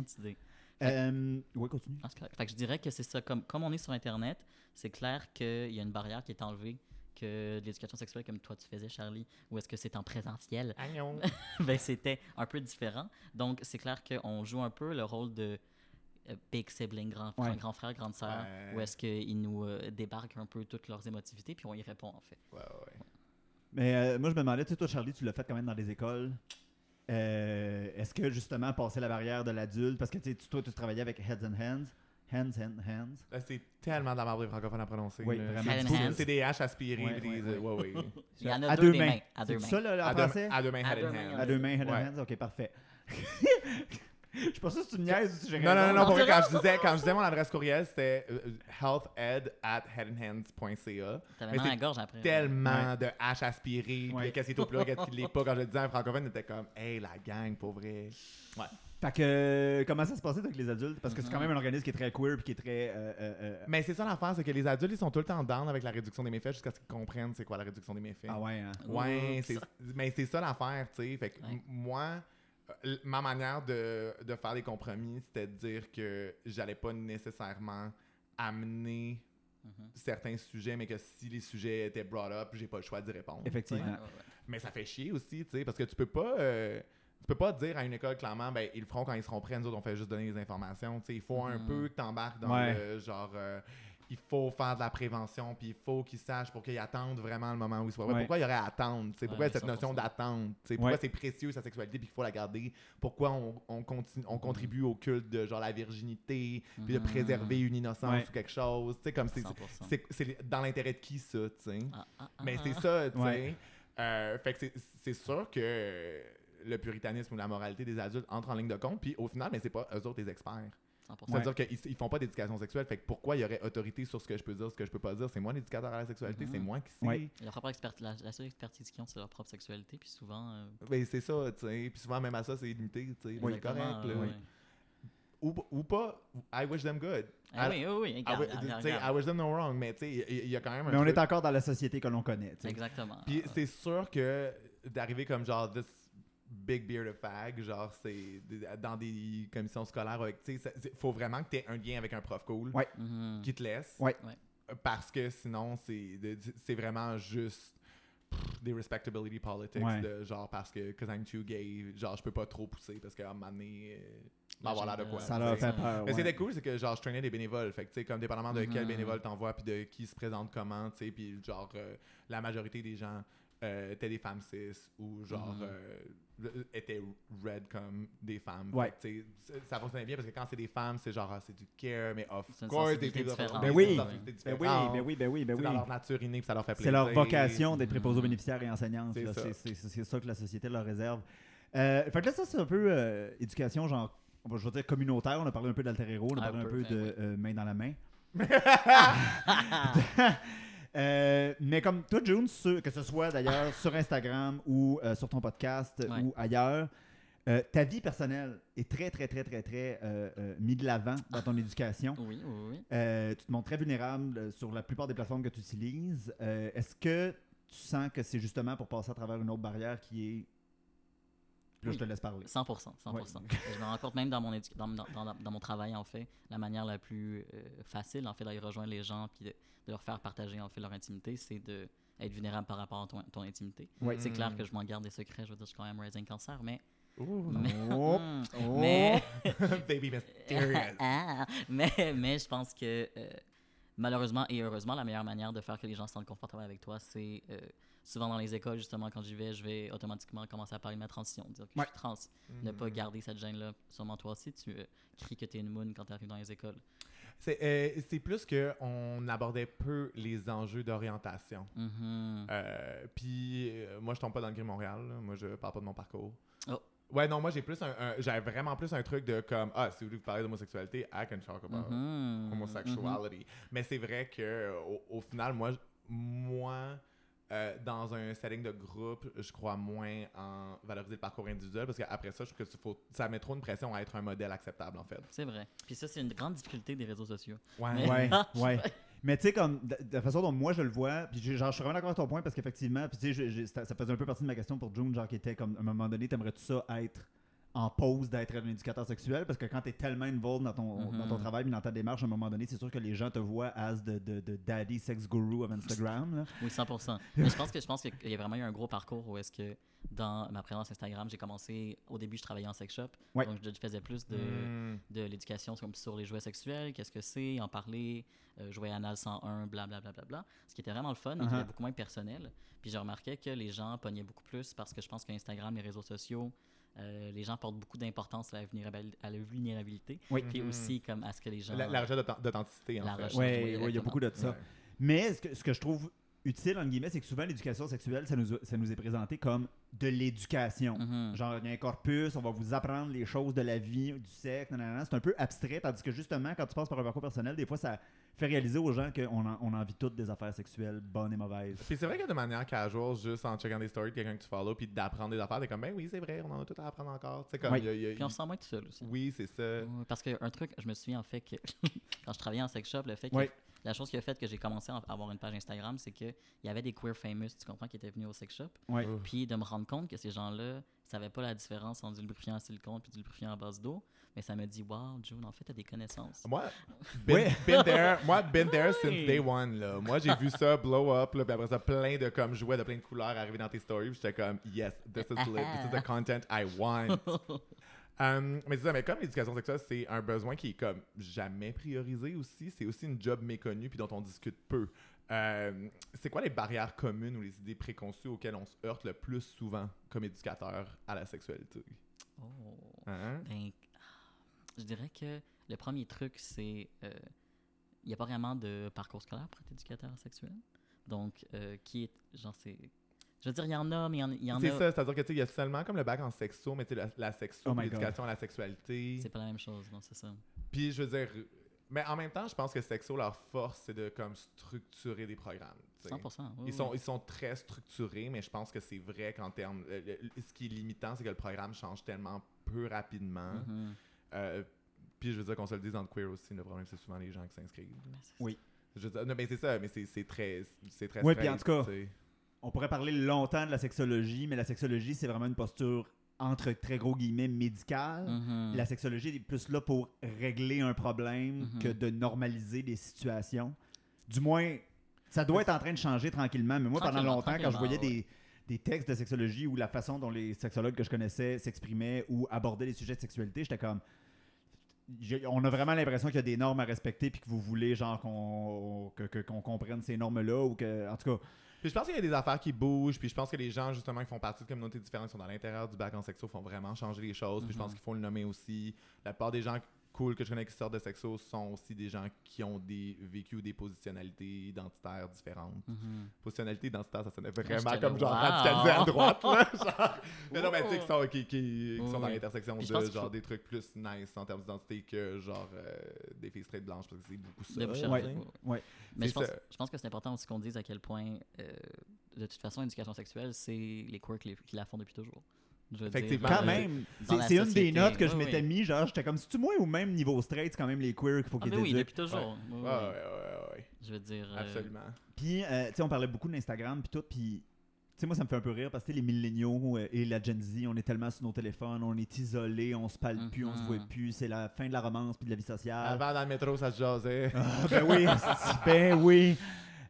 Euh, oui, continue. Ah. Fait que je dirais que c'est ça. Comme, comme on est sur Internet, c'est clair qu'il y a une barrière qui est enlevée que de l'éducation sexuelle comme toi tu faisais, Charlie, ou est-ce que c'est en présentiel? ben, c'était un peu différent. Donc, c'est clair qu'on joue un peu le rôle de euh, big sibling, grand, Ouais. grand frère, grande sœur, Ouais. où est-ce qu'ils nous euh, débarquent un peu toutes leurs émotivités, puis on y répond, en fait. Ouais, ouais. Mais euh, moi, je me demandais, tu sais, toi, Charlie, tu l'as fait quand même dans les écoles. Euh, Est-ce que justement passer la barrière de l'adulte, parce que tu sais, tu- toi, tu travaillais avec Heads and Hands, Hands and Hands. Là, c'est tellement de la marbre francophone à prononcer. Oui, vraiment. C'est. Ouais, des- ouais. ouais, ouais. Il y en a à deux, deux des mains. mains. À deux C'est mains. ça, là, en À deux, français? à deux mains, À head deux in mains, hand. À deux mains, Head and. Hands, ok, parfait. Je suis pas sûr si tu me niaises ou si j'ai Non, non, non, non, pour vrai, quand je, disais, quand je disais mon adresse courriel, c'était euh, healthed at headandhands.ca. T'avais Mais mal à c'est la gorge après. Tellement de H aspiré, puis Ouais. qu'est-ce qui est au plat, qu'est-ce qui l'est pas. Quand je le disais à un francophone, il était comme, hey, la gang, pour vrai. Fait que, euh, comment ça se passait avec les adultes? Parce que c'est quand Mhm. même un organisme qui est très queer puis qui est très. euh, euh, euh, Mais c'est ça l'affaire, c'est que les adultes, ils sont tout le temps down avec la réduction des méfaits jusqu'à ce qu'ils comprennent c'est quoi la réduction des méfaits. Ah ouais, hein? Ouais, c'est, mais c'est ça l'affaire, tu sais. Fait que Ouais. m- moi, euh, ma manière de, de faire des compromis, c'était de dire que j'allais pas nécessairement amener Mhm. certains sujets, mais que si les sujets étaient brought up, j'ai pas le choix d'y répondre. Effectivement. Ouais, ouais, ouais. Mais ça fait chier aussi, tu sais, parce que tu peux pas. euh, tu peux pas dire à une école clairement, ben, ils le feront quand ils seront prêts, nous autres, on fait juste donner les informations. Tu sais, il faut un Mhm. peu que tu embarques dans Ouais. le genre. euh, il faut faire de la prévention, puis il faut qu'ils sachent pour qu'ils attendent vraiment le moment où ils soient. Ouais. Pourquoi il y aurait à attendre? tu sais, Pourquoi Ouais, cette notion 100%. d'attente? Pourquoi Ouais. c'est précieux sa sexualité puis qu'il faut la garder? Pourquoi on, on, continue, on contribue au culte de genre la virginité, puis de Mhm. préserver une innocence ou quelque chose? Tu sais, comme c'est, 100%. c'est, c'est dans l'intérêt de qui ça? Ah, ah, ah, Mais ah. c'est ça, tu sais. Euh, fait que c'est- c'est sûr que le puritanisme ou la moralité des adultes entre en ligne de compte, puis au final, mais c'est pas eux autres les experts. 100%. C'est-à-dire qu'ils ils font pas d'éducation sexuelle, fait que pourquoi il y aurait autorité sur ce que je peux dire, ce que je peux pas dire? C'est moi l'éducateur à la sexualité, Mhm. c'est moi qui sais. Ouais. Leur propre expert- la, la seule expertise qu'ils ont, c'est leur propre sexualité, puis souvent. euh, Ben, c'est ça, tu sais. Puis souvent, même à ça, c'est limité, tu sais. exactement, correct, là. euh, ouais. Ou, ou pas, I wish them good. Ah I- oui, oui, oui, I regarde, I wish them no wrong, mais tu sais, il y, a quand même un Mais on est encore dans la société que l'on connaît. tu sais. Exactement. Puis c'est sûr que d'arriver comme genre this big beard of fag, genre c'est dans des commissions scolaires avec, tu sais, faut vraiment que tu aies un lien avec un prof cool Ouais. Mhm. qui te laisse. Ouais. Ouais. Parce que sinon, c'est vraiment juste pff, des respectability politics Ouais. de genre parce que cause I'm too gay, genre je peux pas trop pousser parce qu'à un moment donné, euh, m'avoir l'air de quoi. Ça leur fait peur. Mais ouais. c'était cool, c'est que genre je traînais des bénévoles. Fait que tu sais, comme dépendamment de quel Mhm. bénévole t'envoies puis de qui se présente comment, tu sais, puis genre euh, la majorité des gens euh, étaient des femmes cis ou genre Mhm. euh, étaient red comme des femmes. Ouais. Fait ça- fonctionnait bien parce que quand c'est des femmes, c'est genre ah, c'est du care, mais of C'est une course, des filles différente. des Ben oui. sensibilités Ben oui, ben oui, ben oui, ben C'est oui. dans leur nature innée, puis ça leur fait plaisir. C'est leur vocation d'être préposés aux Mhm. bénéficiaires et enseignantes. C'est ça. C'est c'est- c'est- c'est que la société leur réserve. Euh, fait que là, ça, c'est un peu euh, éducation, genre, je vais dire communautaire. On a parlé un peu d'Alter on a Un parlé un peu, peu ben de oui. euh, main dans la main. Euh, mais comme toi, June, sur- que ce soit d'ailleurs sur Instagram ou euh, sur ton podcast Ouais. ou ailleurs, euh, ta vie personnelle est très, très, très, très, très euh, euh, mis de l'avant dans ton éducation. Oui, oui, oui. Tu te montres très vulnérable sur la plupart des plateformes que tu utilises. Est-ce que tu sens que c'est justement pour passer à travers une autre barrière qui est. Puis Là, Oui. je te laisse parler. 100%. 100%. Je me rends compte même dans mon, édu- dans, dans- dans- dans mon travail, en fait, la manière la plus euh, facile, en fait, d'aller rejoindre les gens puis de, de leur faire partager, en fait, leur intimité, c'est de être vulnérable par rapport à ton, ton intimité. Ouais. C'est clair Mm. que je m'en garde des secrets. Je veux dire, je suis quand même rising cancer, mais... Mais, Oh. Oh. mais, Baby mysterious. Ah, mais, mais je pense que euh, malheureusement et heureusement, la meilleure manière de faire que les gens se sentent confortables avec toi, c'est euh, souvent dans les écoles, justement, quand j'y vais, je vais automatiquement commencer à parler de ma transition, dire que Ouais. je suis trans. Ne pas garder cette gêne-là. Sûrement toi aussi, tu euh, cries que tu es une moon quand tu arrives dans les écoles. C'est euh, plus qu'on abordait peu les enjeux d'orientation. Mhm. Euh, Puis euh, moi, je tombe pas dans le Gris Montréal. là. Moi, je parle pas de mon parcours. Oh. Ouais, non, moi, j'ai plus un, un- j'avais vraiment plus un truc de comme, ah, si vous voulez vous parler d'homosexualité, I can talk about Mhm. homosexuality. Mais c'est vrai que au, au final, moi, moi euh, dans un setting de groupe, je crois moins en valoriser le parcours individuel parce qu'après ça, je trouve que faut, ça met trop une pression à être un modèle acceptable, en fait. C'est vrai. Puis ça, c'est une grande difficulté des réseaux sociaux. Ouais. Ouais, ouais. Mais tu sais, comme de, de la façon dont moi je le vois, puis genre, je suis vraiment d'accord avec ton point parce qu'effectivement, puis tu sais, ça faisait un peu partie de ma question pour June, genre qui était comme à un moment donné, t'aimerais-tu ça être en pause d'être un éducateur sexuel parce que quand t'es tellement involved dans ton, Mhm. dans ton travail et dans ta démarche, à un moment donné, c'est sûr que les gens te voient as de, de, de daddy sex guru of Instagram. là. Oui, 100%. Mais je pense que je pense qu'il y a vraiment eu un gros parcours où est-ce que dans ma présence Instagram, j'ai commencé au début je travaillais en sex shop. Ouais. Donc je faisais plus de, Mm. de l'éducation sur les jouets sexuels, qu'est-ce que c'est, en parler, euh, jouer anal 101, blablabla. Bla, bla, bla, ce qui était vraiment le fun, mais était beaucoup moins personnel. Puis je remarquais que les gens pognaient beaucoup plus parce que je pense qu'Instagram, les réseaux sociaux, euh, les gens portent beaucoup d'importance à la, vulnérabil- à la vulnérabilité. Oui. Puis Mhm. aussi comme à ce que les gens... La, la recherche d'authen- d'authenticité, en La fait. oui, ouais, il y a beaucoup de ça. Ouais. Mais ce que, ce que je trouve utile, en guillemets, c'est que souvent l'éducation sexuelle, ça nous, ça nous est présenté comme de l'éducation. Mhm. Genre, il y a un corpus, on va vous apprendre les choses de la vie, du sexe, nanana. c'est un peu abstrait, tandis que justement, quand tu passes par un parcours personnel, des fois, ça fait réaliser aux gens qu'on en, on en vit toutes des affaires sexuelles bonnes et mauvaises. Puis c'est vrai que de manière casual, juste en checkant des stories de quelqu'un que tu follow, puis d'apprendre des affaires, t'es comme, ben oui, c'est vrai, on en a tout à apprendre encore. Tu sais, comme, Oui. il y a- il y a- Puis on se sent moins tout seul aussi. Oui, c'est ça. Parce qu'un truc, je me souviens en fait que quand je travaillais en sex shop, le fait que Ouais. La chose qui a fait que j'ai commencé à avoir une page Instagram, c'est qu'il y avait des queer famous, tu comprends, qui étaient venus au sex shop. Ouais. Puis de me rendre compte que ces gens-là savaient pas la différence entre du lubrifiant en silicone puis du lubrifiant à base d'eau. Mais ça me dit, wow, June, en fait, t'as des connaissances. Moi, been, been there, moi, been there since day one. Là. Moi, j'ai vu ça blow up, là, puis après ça, plein de comme jouets de plein de couleurs arriver dans tes stories. puis J'étais comme, yes, this is lit, this is the content I want. Um, mais c'est ça, mais comme l'éducation sexuelle, c'est un besoin qui est comme jamais priorisé aussi. C'est aussi une job méconnue puis dont on discute peu. Euh, c'est quoi les barrières communes ou les idées préconçues auxquelles on se heurte le plus souvent comme éducateur à la sexualité? Oh. Hein? Ben, je dirais que le premier truc, c'est. euh, Il n'y a pas vraiment de parcours scolaire pour être éducateur sexuel. Donc, euh, qui est. Genre, c'est. Je veux dire, il y en a, mais il y en, en C'est a. ça, c'est-à-dire que tu sais, il y a seulement comme le bac en sexo, mais tu sais, la, la sexo, Oh l'éducation à la sexualité. C'est pas la même chose, non, c'est ça. Puis je veux dire, mais en même temps, je pense que sexo, leur force, c'est de comme structurer des programmes. tu sais. 100%. oui, Ils oui. sont, ils sont très structurés, mais je pense que c'est vrai qu'en termes. ce qui est limitant, c'est que le programme change tellement peu rapidement. Mhm. Euh, puis je veux dire qu'on se le dise dans le queer aussi, le problème, c'est souvent les gens qui s'inscrivent. Ben, Oui. Je veux dire, non, mais c'est ça, mais c'est c'est très. C'est très Oui, puis en tout cas. On pourrait parler longtemps de la sexologie, mais la sexologie, c'est vraiment une posture entre très gros guillemets médicale. Mhm. La sexologie est plus là pour régler un problème Mhm. que de normaliser des situations. Du moins, ça doit être en train de changer tranquillement. Mais moi, pendant longtemps, quand je voyais des, des textes de sexologie ou la façon dont les sexologues que je connaissais s'exprimaient ou abordaient les sujets de sexualité, j'étais comme. On a vraiment l'impression qu'il y a des normes à respecter puis que vous voulez genre qu'on comprenne ces normes-là ou que en tout cas Puis je pense qu'il y a des affaires qui bougent, puis je pense que les gens, justement, qui font partie de communautés différentes, qui sont dans l'intérieur du bac en sexo, font vraiment changer les choses, puis je pense Mhm. qu'il faut le nommer aussi. La plupart des gens cool que je connais qui sortent de sexo sont aussi des gens qui ont des vécu ou des positionnalités identitaires différentes. Mhm. Positionnalité identitaire, ça sonnait j'étais vraiment comme genre wow. radicalisé à droite. Là, genre. Mais non, mais tu sais, qui sont, qui, qui- qui Oui, sont dans l'intersection de genre faut- des trucs plus nice en termes d'identité que genre euh, des filles straight blanches parce que c'est beaucoup ça. Ouais. Mais je pense, ça. je pense que c'est important aussi qu'on dise à quel point, euh, de toute façon, l'éducation sexuelle, c'est les queers qui, les- qui la font depuis toujours. Effectivement. dire, Quand même, c'est une des notes que je m'étais oui. mis, genre, j'étais comme, si tu moi ou même niveau straight, c'est quand même les queers qu'il faut Ah, qu'ils mais oui, depuis toujours. Oui, oui. Ouais, ouais, ouais, ouais, Je veux dire. euh, absolument. Puis, euh, tu sais, on parlait beaucoup d'Instagram, puis tout, puis, tu sais, moi, ça me fait un peu rire parce que tu sais, les milléniaux euh, et la Gen Z, on est tellement sur nos téléphones, on est isolés, on se parle plus, on se Mhm. voit plus, c'est la fin de la romance puis de la vie sociale. Avant, dans le métro, ça se jasait. Ah, ben oui, ben oui.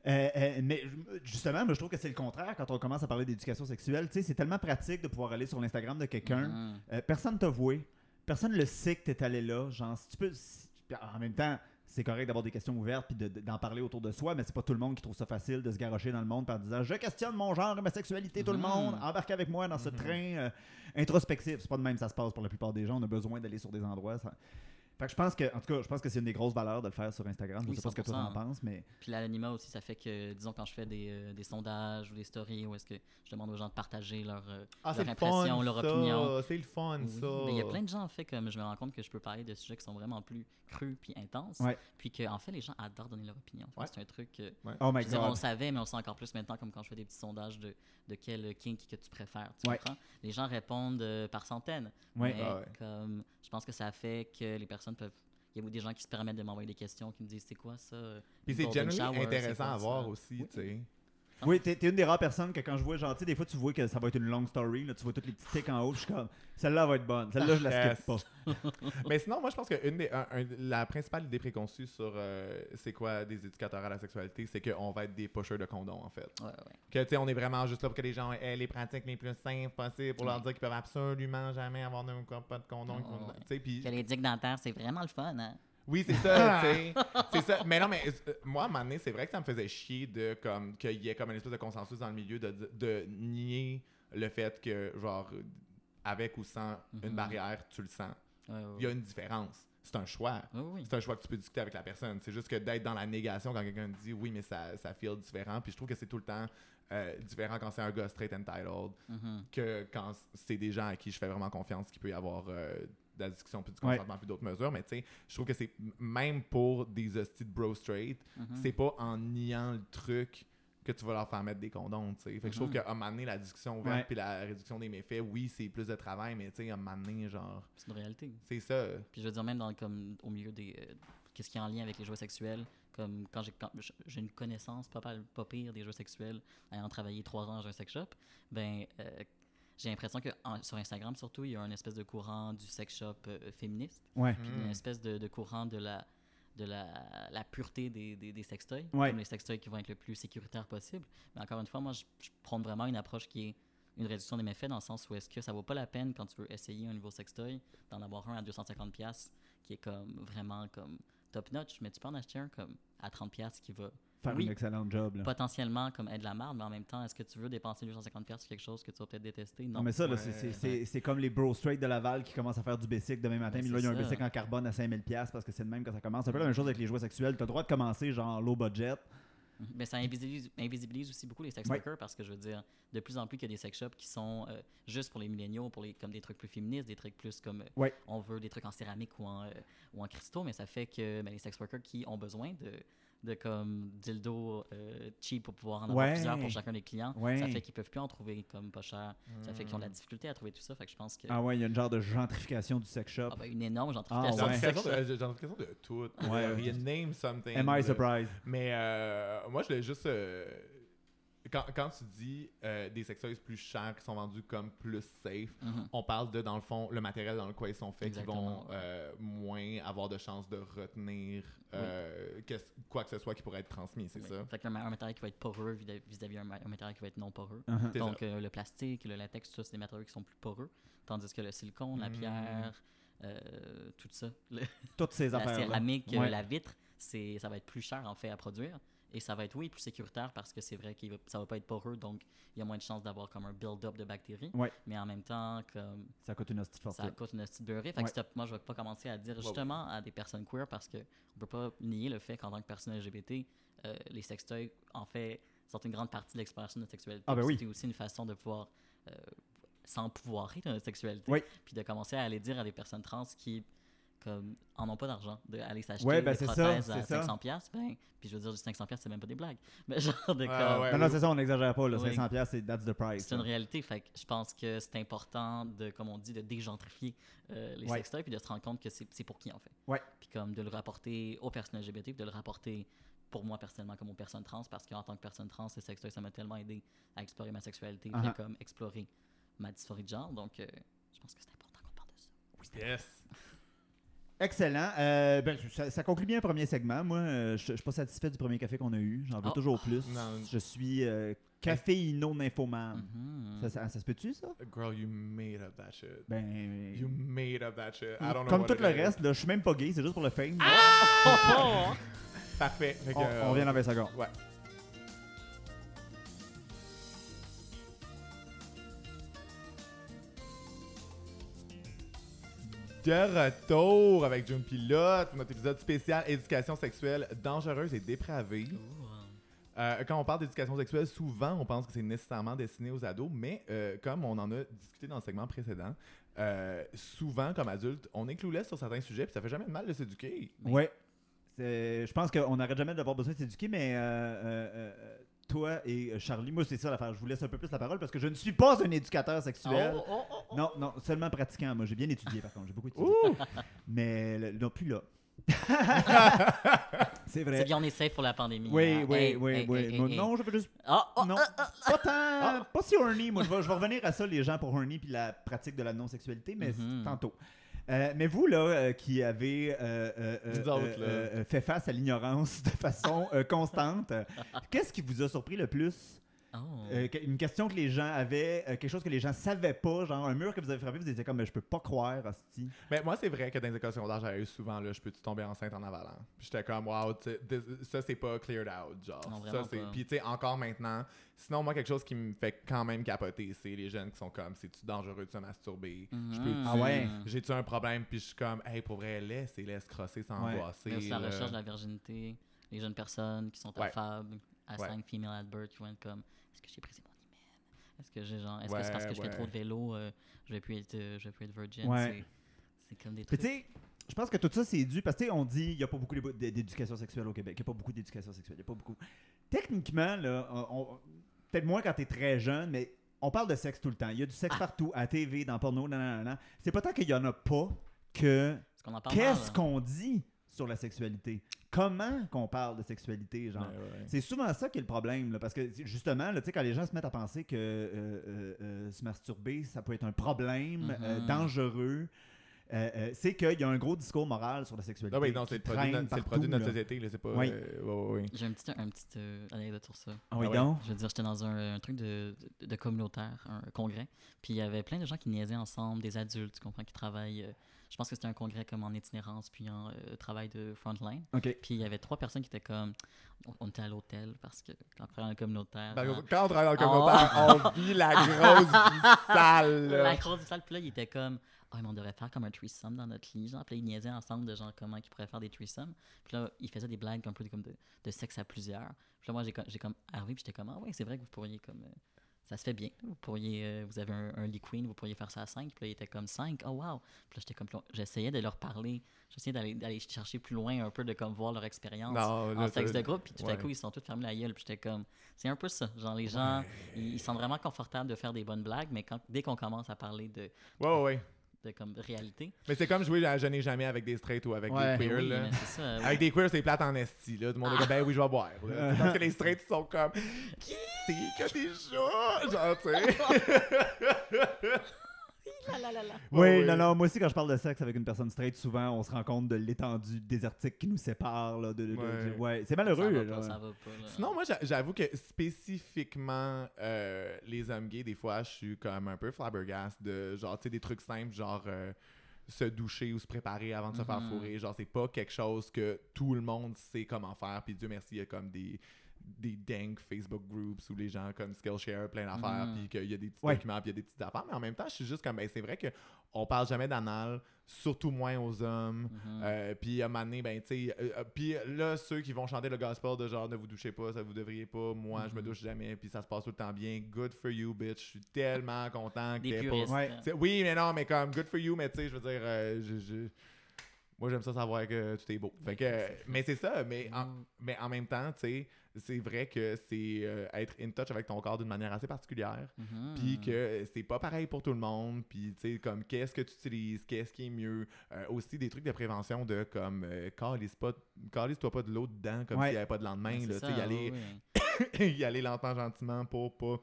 Euh, euh, mais justement, moi, je trouve que c'est le contraire quand on commence à parler d'éducation sexuelle. Tu sais, c'est tellement pratique de pouvoir aller sur l'Instagram de quelqu'un. mhm. Euh, personne t'a voué. Personne le sait que t'es allé là. Genre, si tu peux. si- en même temps, c'est correct d'avoir des questions ouvertes puis de- de- d'en parler autour de soi, mais c'est pas tout le monde qui trouve ça facile de se garrocher dans le monde par disant Je questionne mon genre et ma sexualité, tout le monde. Embarquez avec moi dans ce Mhm. train euh, introspectif. C'est pas de même ça se passe pour la plupart des gens. On a besoin d'aller sur des endroits. ça- Fait que je pense que, en tout cas, je pense que c'est une des grosses valeurs de le faire sur Instagram. Je Oui, sais pas ce que toi 100%, en penses, mais. Puis l'anonymat aussi, ça fait que, disons, quand je fais des, euh, des sondages ou des stories où est-ce que je demande aux gens de partager leur, euh, Ah, leur le impression, fun, leur ça. opinion. C'est le fun, Oui, ça. Mais il y a plein de gens, en fait, comme je me rends compte que je peux parler de sujets qui sont vraiment plus crus puis intenses. Ouais. Puis qu'en fait, les gens adorent donner leur opinion. Ouais. C'est un truc. Oh my je veux dire, on savait, mais on le sait encore plus maintenant, comme quand je fais des petits sondages de, de quel kink que tu préfères. Tu Ouais. comprends? Les gens répondent euh, par centaines. Ouais. Mais Ah ouais. comme, je pense que ça fait que les personnes peuvent. Il y a des gens qui se permettent de m'envoyer des questions, qui me disent c'est quoi ça? Puis c'est generally shower, intéressant quoi à voir aussi, tu sais. Oui, t'es t'es une des rares personnes que quand je vois, genre, tu sais, des fois, tu vois que ça va être une longue story, là, tu vois toutes les petits tics en haut, je suis comme, celle-là va être bonne, celle-là, je la skip Yes. pas. Mais sinon, moi, je pense que une des, un- un- la principale idée préconçue sur euh, c'est quoi des éducateurs à la sexualité, c'est qu'on va être des pushers de condoms, en fait. Ouais, ouais. Que, tu sais, on est vraiment juste là pour que les gens aient les pratiques les plus simples possibles pour leur dire qu'ils peuvent absolument jamais avoir de, pas de condom. Puis- Que les dicks dentaires, c'est vraiment le fun, hein? Oui, c'est ça, tu sais. C'est ça. Mais non, mais euh, moi, à un moment donné, c'est vrai que ça me faisait chier de comme qu'il y ait comme une espèce de consensus dans le milieu de, de nier le fait que, genre, avec ou sans une Mhm. barrière, tu le sens. Il y a une différence. C'est un choix. ouais. C'est un choix que tu peux discuter avec la personne. C'est juste que d'être dans la négation quand quelqu'un dit oui, mais ça, ça feel différent. Puis je trouve que c'est tout le temps euh, différent quand c'est un gars straight entitled Mhm. que quand c'est des gens à qui je fais vraiment confiance qu'il peut y avoir euh, de la discussion puis du Ouais. consentement puis d'autres mesures. Mais tu sais, je trouve que c'est même pour des hosties de bro straight, Mhm. c'est pas en niant le truc que tu vas leur faire mettre des condoms, tu sais. Fait que je trouve Mhm. qu'à un moment donné, la discussion ouverte puis la réduction des méfaits, oui, c'est plus de travail, mais tu sais, à un moment donné, genre, C'est une réalité. c'est ça. Puis je veux dire, même dans, comme, au milieu des. euh, Qu'est-ce qui est en lien avec les jouets sexuels? Comme quand j'ai quand j'ai une connaissance pas pire des jeux sexuels, ayant travaillé trois ans dans un sex shop, ben. euh, j'ai l'impression que en- sur Instagram surtout, il y a un espèce de courant du sex shop euh, féministe, Ouais. puis Mm. une espèce de, de courant de la de la, la pureté des, des, des sextoys, Ouais. comme les sextoys qui vont être le plus sécuritaires possible. Mais encore une fois, moi, je, je prône vraiment une approche qui est une réduction des méfaits dans le sens où est-ce que ça vaut pas la peine quand tu veux essayer un nouveau sextoy d'en avoir un à 250 pièces qui est comme vraiment comme top notch, mais tu peux en acheter un comme à 30 pièces qui va Faire Oui. un excellent job, là. potentiellement comme être de la merde, mais en même temps, est-ce que tu veux dépenser 250 pièces sur quelque chose que tu vas peut-être détester? Non. Non, mais ça, Ouais. c'est- c'est- c'est c'est comme les bro straight de Laval qui commencent à faire du basic demain matin. Ben, mais là, il y a un basic en carbone à 5000$ parce que c'est le même que ça commence. C'est un peu la même chose avec les jouets sexuels. Tu as le droit de commencer genre low budget. Mais ça invisibilise, invisibilise aussi beaucoup les sex Ouais. workers parce que je veux dire, de plus en plus qu'il y a des sex shops qui sont euh, juste pour les milléniaux, pour les, comme des trucs plus féministes, des trucs plus comme euh, Ouais. on veut des trucs en céramique ou en, euh, ou en cristaux, mais ça fait que ben, les sex workers qui ont besoin de, de comme dildo euh, cheap pour pouvoir en avoir Ouais. plusieurs pour chacun des clients, Ouais. ça fait qu'ils peuvent plus en trouver comme pas cher. Ça fait qu'ils ont de la difficulté à trouver tout ça. Fait que je pense que Ah ouais, il y a une genre de gentrification du sex shop. ah ben, une énorme Ah, gentrification ouais. du J'ai sex l'impression shop. de, j'ai l'impression de tout. Ouais. Euh, you name something. Am I surprised? Mais euh, moi, je voulais juste. euh, quand, quand tu dis euh, des sextoys plus chers qui sont vendus comme plus safe, Mhm. on parle de, dans le fond, le matériel dans lequel ils sont faits qui vont euh, moins avoir de chances de retenir euh, quoi que ce soit qui pourrait être transmis, c'est Oui. ça? Fait qu'un un matériel qui va être poreux vis- vis-à-vis un, ma- un matériel qui va être non poreux. Uh-huh. Donc, euh, le plastique, le latex, tout ça, c'est des matériaux qui sont plus poreux. Tandis que le silicone, la Mm. pierre, euh, tout ça, le- Toutes ces la affaires-là. céramique, Ouais. la vitre, c'est, ça va être plus cher en fait à produire. Et ça va être, oui, plus sécuritaire parce que c'est vrai que ça va pas être poreux, donc il y a moins de chances d'avoir comme un build-up de bactéries. Ouais. Mais en même temps, comme Ça coûte une hostie ça coûte une petite beurrée. Fait Ouais. stop, moi, je vais pas commencer à dire justement à des personnes queer parce que on peut pas nier le fait qu'en tant que personne LGBT, euh, les sextoys, en fait, sont une grande partie de l'exploration de notre sexualité. Ah, ben oui. C'est aussi une façon de pouvoir euh, s'empouvoirer de notre sexualité. Oui. Puis de commencer à aller dire à des personnes trans qui comme en ont pas d'argent d'aller s'acheter Ouais, ben, des c'est ça, prothèses à c'est ça. 500 pièces ben puis je veux dire du 500 pièces c'est même pas des blagues mais genre de Ouais, comme- ouais. Non, non, c'est ça, on n'exagère pas. Là, Oui. 500 pièces, c'est that's the price. c'est une réalité. Fait que je pense que c'est important de, comme on dit, de dégentrifier euh, les Ouais. sextoys puis de se rendre compte que c'est c'est pour qui en fait. Ouais. Puis comme de le rapporter aux personnes LGBT puis de le rapporter pour moi personnellement comme aux personnes trans parce qu'en tant que personne trans, les sextoys ça m'a tellement aidé à explorer ma sexualité à Uh-huh. comme explorer ma dysphorie de genre. Donc euh, je pense que c'est important qu'on parle de ça. Yes. Excellent. Euh, ben, ça, ça conclut bien le premier segment. Moi, euh, je je suis pas satisfait du premier café qu'on a eu. J'en veux Oh. toujours plus. Non. Je suis euh, caféino-nymphomane. Mhm. Ça, ça, ça se peut-tu, ça? Girl, you made up that shit. Ben. You made up that shit. I don't know Comme what tout le is. reste, là, je suis même pas gay, c'est juste pour le fame. Parfait. Fait que, on, euh, on revient dans 20 secondes. Ouais. De retour avec June Pilote, pour notre épisode spécial éducation sexuelle dangereuse et dépravée. Euh, quand on parle d'éducation sexuelle, souvent on pense que c'est nécessairement destiné aux ados, mais euh, comme on en a discuté dans le segment précédent, euh, souvent comme adulte, on est clouless sur certains sujets, puis ça fait jamais de mal de s'éduquer. Oui. Je pense qu'on n'arrête jamais d'avoir besoin de s'éduquer, mais toi et Charlie, moi, c'est ça l'affaire. Je vous laisse un peu plus la parole parce que je ne suis pas un éducateur sexuel. Oh, oh, oh, oh. Non, non, seulement pratiquant. Moi, j'ai bien étudié, par contre. J'ai beaucoup étudié. Ouh! Mais le- non, plus là. c'est vrai. C'est bien, on est safe pour la pandémie. Oui, hein. oui, Hey, oui, hey, oui. hey, Moi, hey, non, je veux juste. Ah, oh, non, ah, pas tant. Pas si horny. Moi, je vais, je vais revenir à ça, les gens pour horny puis la pratique de la non-sexualité, mais Mhm. tantôt. Euh, mais vous, là, euh, qui avez euh, autres, fait face à l'ignorance de façon constante, qu'est-ce qui vous a surpris le plus? Oh. Euh, une question que les gens avaient, euh, quelque chose que les gens savaient pas, genre un mur que vous avez frappé, vous étiez comme, Mais je peux pas croire, hostie. Mais moi, c'est vrai que dans les écoles secondaires, j'avais eu souvent, là, je peux-tu tomber enceinte en avalant? Puis j'étais comme, wow, this- ça, c'est pas cleared out, genre. Non, ça, vraiment c'est... pas. Puis, tu sais, encore maintenant, sinon, moi, quelque chose qui me fait quand même capoter, c'est les jeunes qui sont comme, c'est-tu dangereux de se masturber? Je Mhm. peux-tu- Ah ouais? J'ai-tu un problème? Puis je suis comme, hey, pour vrai, laisse et laisse crosser sans Ouais. aussi la recherche de la virginité, les jeunes personnes qui sont Ouais. affables, à Ouais. 5 female at birth, qui vont être comme est-ce que j'ai brisé mon hymen Est-ce que j'ai genre est-ce que c'est parce que je fais trop de vélo, euh, je vais plus être euh, je vais plus être virgin? Ouais. C'est- comme des Puis trucs. tu sais, je pense que tout ça, c'est dû parce que on dit qu'il n'y a pas beaucoup d'é- d'é- d'éducation sexuelle au Québec. Il n'y a pas beaucoup d'éducation sexuelle. Il y a pas beaucoup. Techniquement, là, peut-être moins quand tu es très jeune, mais on parle de sexe tout le temps. Il y a du Ah. sexe partout, à TV, dans porno, nan, nan, nan, nan. C'est pas tant qu'il y en a pas que qu'on qu'est-ce là? qu'on dit sur la sexualité. Comment qu'on parle de sexualité, genre? Ouais, ouais. C'est souvent ça qui est le problème, là, parce que justement, tu sais, quand les gens se mettent à penser que euh, euh, euh, se masturber, ça peut être un problème euh, Mhm. dangereux, euh, euh, c'est qu'il y a un gros discours moral sur la sexualité. Ah oui, non, c'est le, produit de traîne notre- c'est le partout, produit de notre là. société, là, c'est pas... Oui. euh, ouais, ouais, ouais. J'ai un petit un petit euh, anecdote sur ça. Ah oui, Ah donc? Je veux dire, j'étais dans un, un truc de, de, de communautaire, un congrès, puis il y avait plein de gens qui niaisaient ensemble, des adultes, tu comprends, qui travaillent. Je pense que c'était un congrès comme en itinérance, puis en euh, travail de frontline. OK. Puis il y avait trois personnes qui étaient comme. On, on était à l'hôtel parce que quand on travaille dans le communautaire. Ben, Quand on travaille dans le Oh. communautaire, on vit la grosse vie sale. la grosse salle, puis là, il était comme. Ah, mais on devrait faire comme un threesome dans notre lit. Genre, puis là, ils niaisaient ensemble de genre comment ils pourraient faire des threesomes. Puis là, ils faisaient des blagues un peu de, comme de, de sexe à plusieurs. Puis là, moi, j'ai, co- j'ai comme arrivé, puis j'étais comme, ah ouais, c'est vrai que vous pourriez comme. euh, ça se fait bien. Vous pourriez, euh, vous avez un, un lit queen, vous pourriez faire ça à 5. Puis là, il était comme 5. Oh wow. Puis là, j'étais comme, j'essayais de leur parler. J'essayais d'aller, d'aller chercher plus loin un peu, de comme voir leur expérience en sexe de groupe, puis tout à coup, ils sont tous fermés la gueule, puis j'étais comme, c'est un peu ça. Genre, les gens, ils, ils sont vraiment confortables de faire des bonnes blagues, mais quand, dès qu'on commence à parler de, Ouais, ouais, ouais. De comme réalité, Mais c'est comme jouer à Je n'ai jamais avec des straights ou avec Ouais. des queers. oui, là. mais c'est ça. oui. Avec des queers, c'est plate en esti. Là. Tout le monde est comme, ben oui, je vais boire. Là. Parce que les straights sont comme, qui c'est qui a des chats? Genre, tu sais. Oui, Ouais, non, non, moi aussi, quand je parle de sexe avec une personne straight, souvent, on se rend compte de l'étendue désertique qui nous sépare. Là, de, Ouais. de- ouais, c'est ça malheureux. va là. pas, ça va pas. là. Sinon, moi, j'a- j'avoue que spécifiquement, euh, les hommes gays, des fois, je suis comme un peu flabbergast de genre, tu sais, des trucs simples, genre. euh, se doucher ou se préparer avant de se faire Mhm. fourrer. Genre, c'est pas quelque chose que tout le monde sait comment faire. Puis Dieu merci, il y a comme des des dank Facebook groups où les gens comme Skillshare plein d'affaires Mhm. puis qu'il y a des petits Ouais. documents puis il y a des petites affaires mais en même temps je suis juste comme ben c'est vrai que on parle jamais d'anal surtout moins aux hommes Mhm. euh, puis à un moment donné, ben, tu sais, euh, euh, puis là, ceux qui vont chanter le gospel de genre ne vous douchez pas, ça vous devriez pas, moi je me Mhm. douche jamais, puis ça se passe tout le temps bien, good for you, bitch, je suis tellement content que pas. Ouais. C'est- Oui, mais non, mais comme good for you, mais tu sais, je veux dire, euh, je- je- moi j'aime ça savoir que tout est beau. Fait que, euh, mais c'est ça, mais en, Mhm. mais en même temps, tu sais, c'est vrai que c'est euh, être in touch avec ton corps d'une manière assez particulière. Mhm. Puis que c'est pas pareil pour tout le monde. Puis, tu sais, comme qu'est-ce que tu utilises, qu'est-ce qui est mieux. Euh, aussi, des trucs de prévention de comme, euh, calisse pas, de l'eau dedans comme Ouais. s'il n'y avait pas de lendemain. Ouais, là, c'est tu sais, y aller, oui. y aller lentement, gentiment pour pas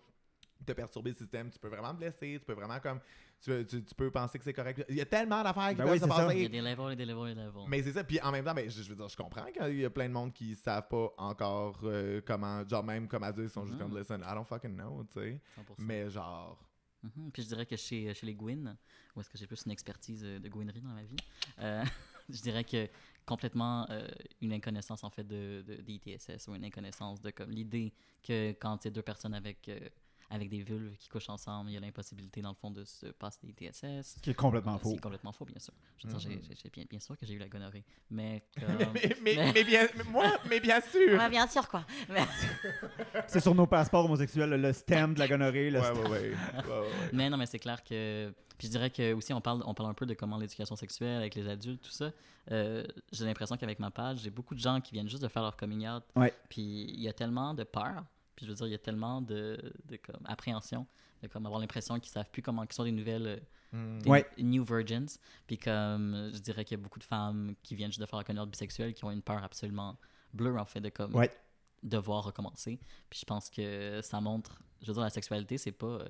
te perturber le système. Tu peux vraiment te blesser. Tu peux vraiment comme. Tu, tu- tu peux penser que c'est correct. Il y a tellement d'affaires qui Ben peuvent oui, se c'est ça. Il y passer. a des levels et des levels et des levels. Mais c'est ça, puis en même temps, ben, je, je veux dire, je comprends qu'il y a plein de monde qui savent pas encore euh, comment, genre même comme adultes, ils sont juste Mhm. comme listen, I don't fucking know, tu sais. 100%. Mais genre, Mhm. Puis je dirais que chez, chez les Gwyn, où est-ce que j'ai plus une expertise euh, de Gwynnerie dans ma vie, euh, je dirais que complètement euh, une inconnaissance en fait de, de, d'ITSS ou une inconnaissance de comme l'idée que quand c'est deux personnes avec, euh, avec des vulves qui couchent ensemble, il y a l'impossibilité dans le fond de se passer des ITSS. Ce qui est complètement Euh, faux. C'est complètement faux, bien sûr. Je veux dire, Mhm. bien, bien sûr que j'ai eu la gonorrhée. Mais comme... mais, mais, mais- mais bien, mais moi, mais bien sûr. Ouais, bien sûr, quoi. Mais, C'est sur nos passeports homosexuels, le, le stem de la gonorrhée. Le Ouais, stem- ouais, ouais. ouais, ouais, ouais. mais non, mais c'est clair que. Puis je dirais que aussi, on parle, on parle un peu de comment l'éducation sexuelle avec les adultes, tout ça. Euh, j'ai l'impression qu'avec ma page, j'ai beaucoup de gens qui viennent juste de faire leur coming out. Ouais. Puis il y a tellement de peur. Puis je veux dire, il y a tellement de, de comme, appréhension. De comme avoir l'impression qu'ils savent plus comment, qu'ils sont des nouvelles. euh, Mm. des Ouais. new virgins. Puis comme je dirais qu'il y a beaucoup de femmes qui viennent juste de faire la connaissance bisexuelle qui ont une peur absolument bleue en fait de comme Ouais. devoir recommencer. Puis je pense que ça montre, je veux dire la sexualité c'est pas euh,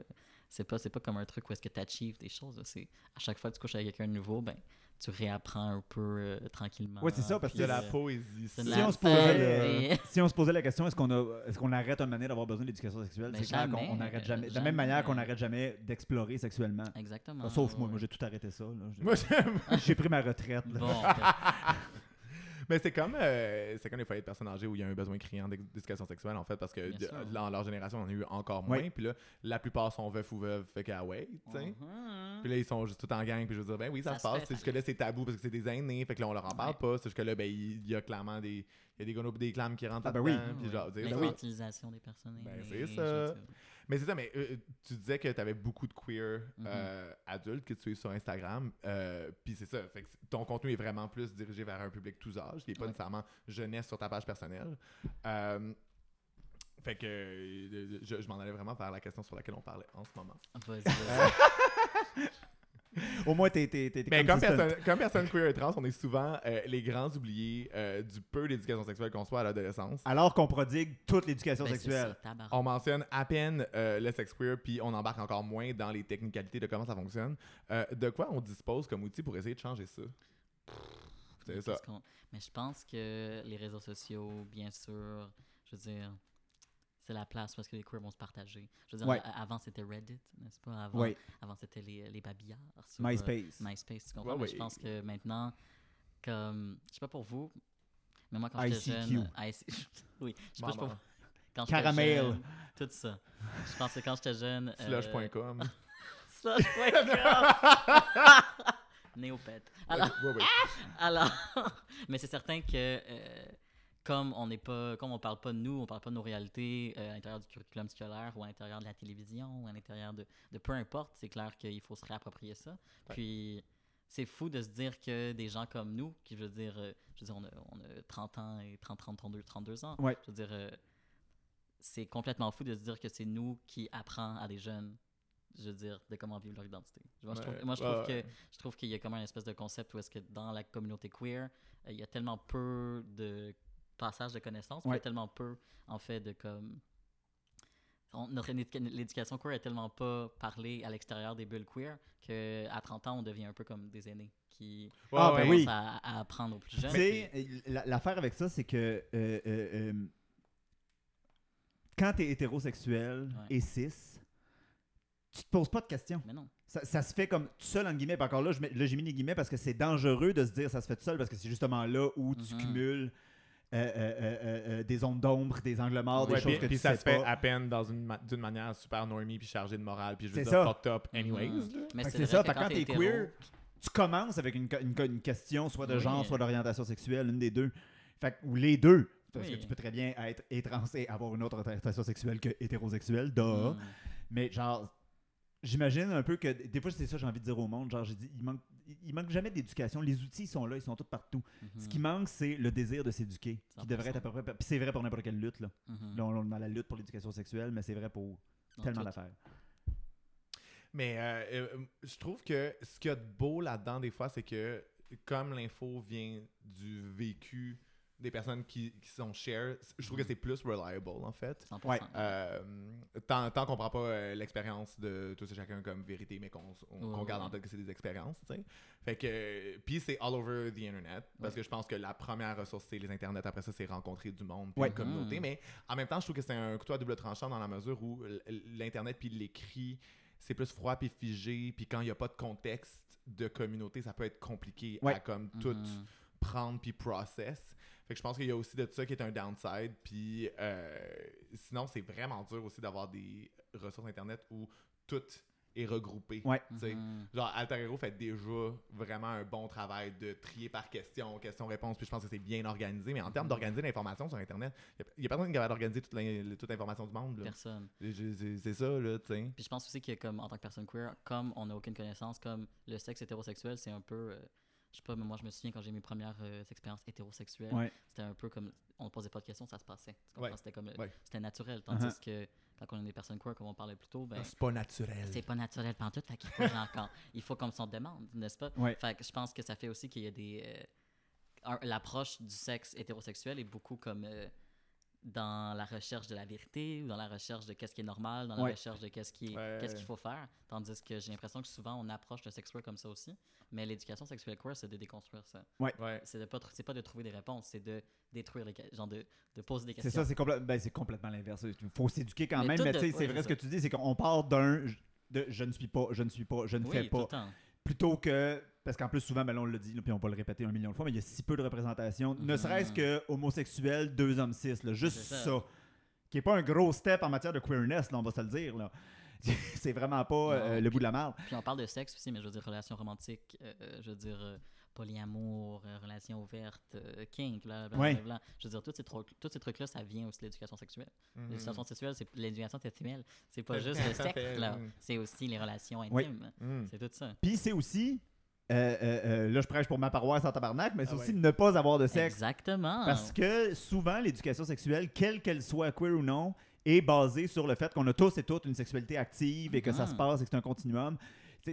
c'est pas c'est pas comme un truc où est-ce que tu achieves des choses, c'est à chaque fois que tu couches avec quelqu'un de nouveau, ben tu réapprends un peu euh, tranquillement. Ouais, c'est ça, parce que de la euh, poésie. Si la on, se posait si on se posait la question, est-ce qu'on a, est-ce qu'on arrête un moment donné d'avoir besoin d'éducation sexuelle C'est clair qu'on n'arrête jamais. De la même manière qu'on n'arrête jamais d'explorer sexuellement. Exactement. Sauf moi, ouais. moi j'ai tout arrêté ça. là. J'ai- Moi, j'aime- J'ai pris ma retraite. là. Bon, Mais c'est comme, euh, c'est comme les foyers de personnes âgées où il y a un besoin criant d'éducation sexuelle, en fait, parce que de- dans leur génération, on en a eu encore moins. Oui. Puis là, la plupart sont veufs ou veuves, fait qu'à ouais, tu sais. Mhm. Puis là, ils sont juste tout en gang. Puis je veux dire, ben oui, ça, Ça se se passe. fait, C'est ça juste que là, c'est tabou parce que c'est des aînés. Fait que là, on leur en parle Ouais. pas. C'est juste que là, ben, il y a clairement des. Il y a des gonos pis des clames qui rentrent Ah, ben oui. Puis genre, des personnes. Ben, c'est ça. Mais c'est ça, mais euh, tu disais que tu avais beaucoup de queer Mhm. euh, adultes que tu suis sur Instagram. euh, Puis c'est ça. Fait que ton contenu est vraiment plus dirigé vers un public tous âges. Il n'est pas Ouais. nécessairement jeunesse sur ta page personnelle. Euh, fait que euh, je, je m'en allais vraiment vers la question sur laquelle on parlait en ce moment. Vas-y, vas-y. Au moins, t'es t'es Mais comme personne, comme personne queer et trans, on est souvent euh, les grands oubliés euh, du peu d'éducation sexuelle qu'on soit à l'adolescence. Alors qu'on prodigue toute l'éducation Ben, sexuelle. ça. On mentionne à peine euh, le sex queer, puis on embarque encore moins dans les technicalités de comment ça fonctionne. Euh, de quoi on dispose comme outil pour essayer de changer ça? C'est ça. Mais je pense que les réseaux sociaux, bien sûr, je veux dire, c'est la place est-ce que les queers vont se partager. Je veux dire, Ouais. avant c'était Reddit, n'est-ce pas? Avant, avant c'était les, les babillards. sur, euh, MySpace. MySpace, tu comprends? Ouais, Mais ouais. je pense que maintenant, comme, je sais pas pour vous, mais moi quand j'étais jeune, IC oui, je sais pas, quand Caramel. jeune, tout ça. Je pense que quand j'étais jeune, euh, Slush.com. Slush.com. Néopète. Alors, Ouais, ouais. alors, mais c'est certain que euh, comme on n'est pas, comme on parle pas de nous, on parle pas de nos réalités euh, à l'intérieur du curriculum scolaire ou à l'intérieur de la télévision ou à l'intérieur de, de peu importe, c'est clair qu'il faut se réapproprier ça. Puis c'est fou de se dire que des gens comme nous, qui je veux dire, euh, je veux dire, on a, on a 30 ans et 30, 30, 32, 32 ans. Ouais. Je veux dire, euh, c'est complètement fou de se dire que c'est nous qui apprenons à des jeunes, je veux dire, de comment vivre leur identité. Moi, je trouve, moi, je trouve ouais, que je trouve qu'il y a comme un espèce de concept où est-ce que dans la communauté queer, euh, il y a tellement peu de passage de connaissances, puis il y Ouais. a tellement peu, en fait, de comme... on- notre éduca- l'éducation queer est tellement pas parlée à l'extérieur des bulles queer qu'à 30 ans, on devient un peu comme des aînés qui Ouais, Ah, ouais. ben oui. commencent à, à apprendre aux plus Tu jeunes. sais, la- l'affaire avec ça, c'est que euh, euh, euh, quand t'es hétérosexuel Ouais. et cis, tu te poses pas de questions. Mais non. ça, ça se fait comme tout seul, en guillemets. Encore là, j'ai mis les guillemets parce que c'est dangereux de se dire ça se fait tout seul parce que c'est justement là où tu Mhm. cumules euh, euh, euh, des ondes d'ombre, des angles morts, des choses puis, que puis tu ça sais se fait pas. à peine dans une ma- d'une manière super normie puis chargée de morale puis je veux C'est dire ça. fucked up anyways. Mhm. là. Mais Fait que c'est ça, vrai fait que quand t'es hétéro, queer, tu commences avec une, co- une, co- une question soit de Oui. genre, soit d'orientation sexuelle, une des deux. Fait que- ou les deux. Parce Oui. que tu peux très bien être et trans et avoir une autre orientation sexuelle que hétérosexuelle, duh. mhm. Mais genre, j'imagine un peu que des fois c'est ça que j'ai envie de dire au monde. Genre, j'ai dit, il manque, il manque jamais d'éducation. Les outils ils sont là, ils sont tous partout. Ce Mhm. qui manque, c'est le désir de s'éduquer, qui 100%. devrait être à peu près. Puis c'est vrai pour n'importe quelle lutte là. Mhm. Là, on, est dans la lutte pour l'éducation sexuelle, mais c'est vrai pour Dans tellement d'affaires. Mais euh, euh, je trouve que ce qu'il y a de beau là-dedans, des fois, c'est que comme l'info vient du vécu des personnes qui, qui sont share, je trouve que c'est plus reliable, en fait. 100%. Ouais. Euh, tant tant qu'on prend pas euh, l'expérience de tous et chacun comme vérité, mais qu'on on- garde ouais. en tête que c'est des expériences, tu sais. Fait que, puis c'est all over the internet, parce Ouais. que je pense que la première ressource, c'est les internets. Après ça, c'est rencontrer du monde, puis Ouais. une communauté. Mm. Mais en même temps, je trouve que c'est un couteau à double tranchant dans la mesure où l'internet puis l'écrit, c'est plus froid puis figé, puis quand il n'y a pas de contexte de communauté, ça peut être compliqué Ouais. à comme tout Mhm. prendre puis process. Fait que je pense qu'il y a aussi de ça qui est un downside. Puis euh, sinon, c'est vraiment dur aussi d'avoir des ressources internet où tout est regroupé. Ouais. tu sais. Mhm. Genre, Alter Hero fait déjà vraiment un bon travail de trier par question, question-réponse, puis je pense que c'est bien organisé. Mais en termes d'organiser l'information sur Internet, il n'y a, personne qui est capable d'organiser toute l'in- toute l'information du monde. là. Personne. C'est- C'est c'est ça, là, tu sais. Puis je pense aussi que comme en tant que personne queer, comme on n'a aucune connaissance, comme le sexe hétérosexuel, c'est un peu euh, je sais pas, mais moi je me souviens quand j'ai mes premières euh, expériences hétérosexuelles, Ouais. c'était un peu comme on ne posait pas de questions, ça se passait. Ouais. C'était comme Ouais. c'était naturel tandis Uh-huh. que quand on est des personnes queer comme on parlait plus tôt, ben C'est pas naturel. c'est pas naturel pantoute, fait qu'il faut genre quand- il faut qu'on s'en demande, n'est-ce pas? Fait que je pense que ça fait aussi qu'il y a des euh, l'approche du sexe hétérosexuel est beaucoup comme euh, dans la recherche de la vérité ou dans la recherche de qu'est-ce qui est normal, dans la Ouais. recherche de qu'est-ce qui est- Ouais. qu'est-ce qu'il faut faire, tandis que j'ai l'impression que souvent on approche le sexe queer comme ça aussi, mais l'éducation sexuelle queer c'est de déconstruire ça. Ouais. C'est de pas c'est de trouver des réponses, c'est de détruire les genre de, de poser des C'est questions. ça, c'est complè- ben, c'est complètement l'inverse. Il faut s'éduquer quand Mais même, mais de- tu sais, c'est ouais, vrai c'est ce que tu dis, c'est qu'on part d'un de je ne suis pas, je ne suis pas, je ne oui, fais tout pas. Le. Plutôt que, parce qu'en plus souvent, ben là, on l'a dit, là, puis on va le répéter un million de fois, mais il y a si peu de représentation, ne Mhm. serait-ce que homosexuel, deux hommes cis, là, juste ça. ça. Qui n'est pas un gros step en matière de queerness, là, on va se le dire. là. c'est vraiment pas euh, Non, le bout de la merde. Puis on parle de sexe aussi, mais je veux dire relations romantiques, euh, euh, je veux dire polyamour, euh, relations ouvertes, euh, kink, bla bla Ouais. bla, bla. Je veux dire, tous ces, trucs- tous ces trucs-là, ça vient aussi de l'éducation sexuelle. Mhm. L'éducation sexuelle, c'est l'éducation sexuelle. C'est pas Ouais, juste le sexe, là. mm. C'est aussi les relations intimes. Mhm. C'est tout ça. Puis c'est aussi, euh, euh, euh, là je prêche pour ma paroisse en tabarnak, mais c'est Ah aussi ouais. ne pas avoir de sexe. Exactement. Parce que souvent, l'éducation sexuelle, quelle qu'elle soit, queer ou non, est basée sur le fait qu'on a tous et toutes une sexualité active et que ça Mhm. se passe et que c'est un continuum.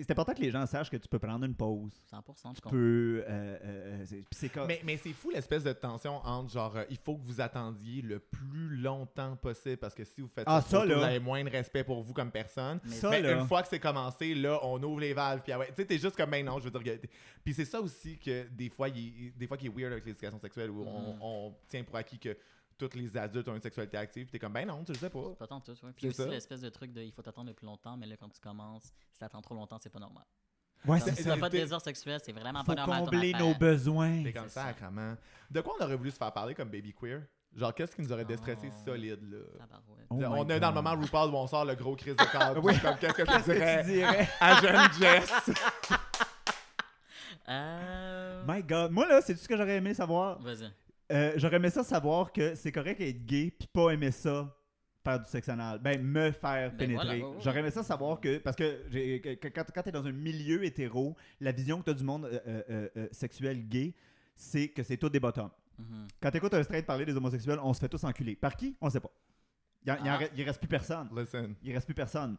C'est important que les gens sachent que tu peux prendre une pause. 100%, je Tu comprends. peux. euh, euh, euh, c'est- puis c'est comme. Mais, mais c'est fou l'espèce de tension entre genre euh, il faut que vous attendiez le plus longtemps possible parce que si vous faites Ah, ça, ça, là. vous avez moins de respect pour vous comme personne. Mais ça, mais là. une fois que c'est commencé, là, on ouvre les valves. Puis ah ouais, tu sais, t'es juste comme, ben non, je veux dire. que- Puis c'est ça aussi que des fois, il des fois qui est weird avec l'éducation sexuelle où on, Mhm. on tient pour acquis que tous les adultes ont une sexualité active. Puis t'es comme, ben non, tu le sais pas. Pas tant tout, ouais. Puis C'est aussi l'espèce de truc de il faut t'attendre le plus longtemps, mais là, quand tu commences, si t'attends trop longtemps, c'est pas normal. ouais, c'est si ça. t'as pas de désir sexuel, c'est vraiment Faut pas normal. combler nos besoins. C'est comme C'est ça, ça. sacrément. De quoi on aurait voulu se faire parler comme baby queer? Genre, qu'est-ce qui nous aurait déstressé Oh. solide, là? Oh on my est dans le God. moment RuPaul où on sort le gros crise de cadre. Oui. Comme, qu'est-ce que tu Qu'est-ce que dirais tu dirais? à jeune Jess Euh... My God. Moi, là, c'est tout ce que j'aurais aimé savoir. Vas-y. Euh, j'aurais aimé ça savoir que c'est correct d'être gay puis pas aimer ça faire du sexe anal. Ben, me faire Ben pénétrer. voilà. J'aurais aimé ça savoir que. Parce que, quand, quand t'es dans un milieu hétéro, la vision que t'as du monde euh, euh, euh, sexuel gay, c'est que c'est tout des bottoms. Mhm. Quand t'écoutes un straight parler des homosexuels, on se fait tous enculer. Par qui? On sait pas. Il, en Ah. il reste plus personne. Listen. Il reste plus personne.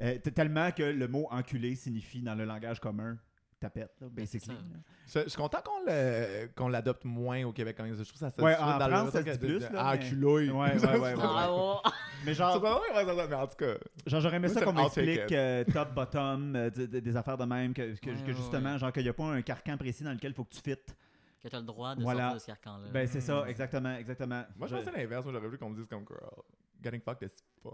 Euh, tellement que le mot enculé signifie dans le langage commun tapette, là, Ben, c'est basically. Je, je suis content qu'on le- qu'on l'adopte moins au Québec. quand même. Je trouve ça ça Ouais, en dans le France, ça truc se dit de- plus, là, Ah, mais- culouille. Ouais, ouais, ouais, ouais. Mais C'est genre, pas vrai, ouais, ça, ça, mais en tout cas. Genre, j'aurais aimé ça qu'on m'explique euh, top, bottom, euh, d- d- des affaires de même, que, que- Ouais, que ouais, justement, ouais. genre qu'il n'y a pas un carcan précis dans lequel il faut que tu fites. Que t'as le droit de Voilà. sortir de ce carcan-là. Ben, c'est ça, Mm. exactement, exactement. Moi, je Je- pensais l'inverse. Moi, j'aurais voulu qu'on me dise comme girl. Getting fucked is fun.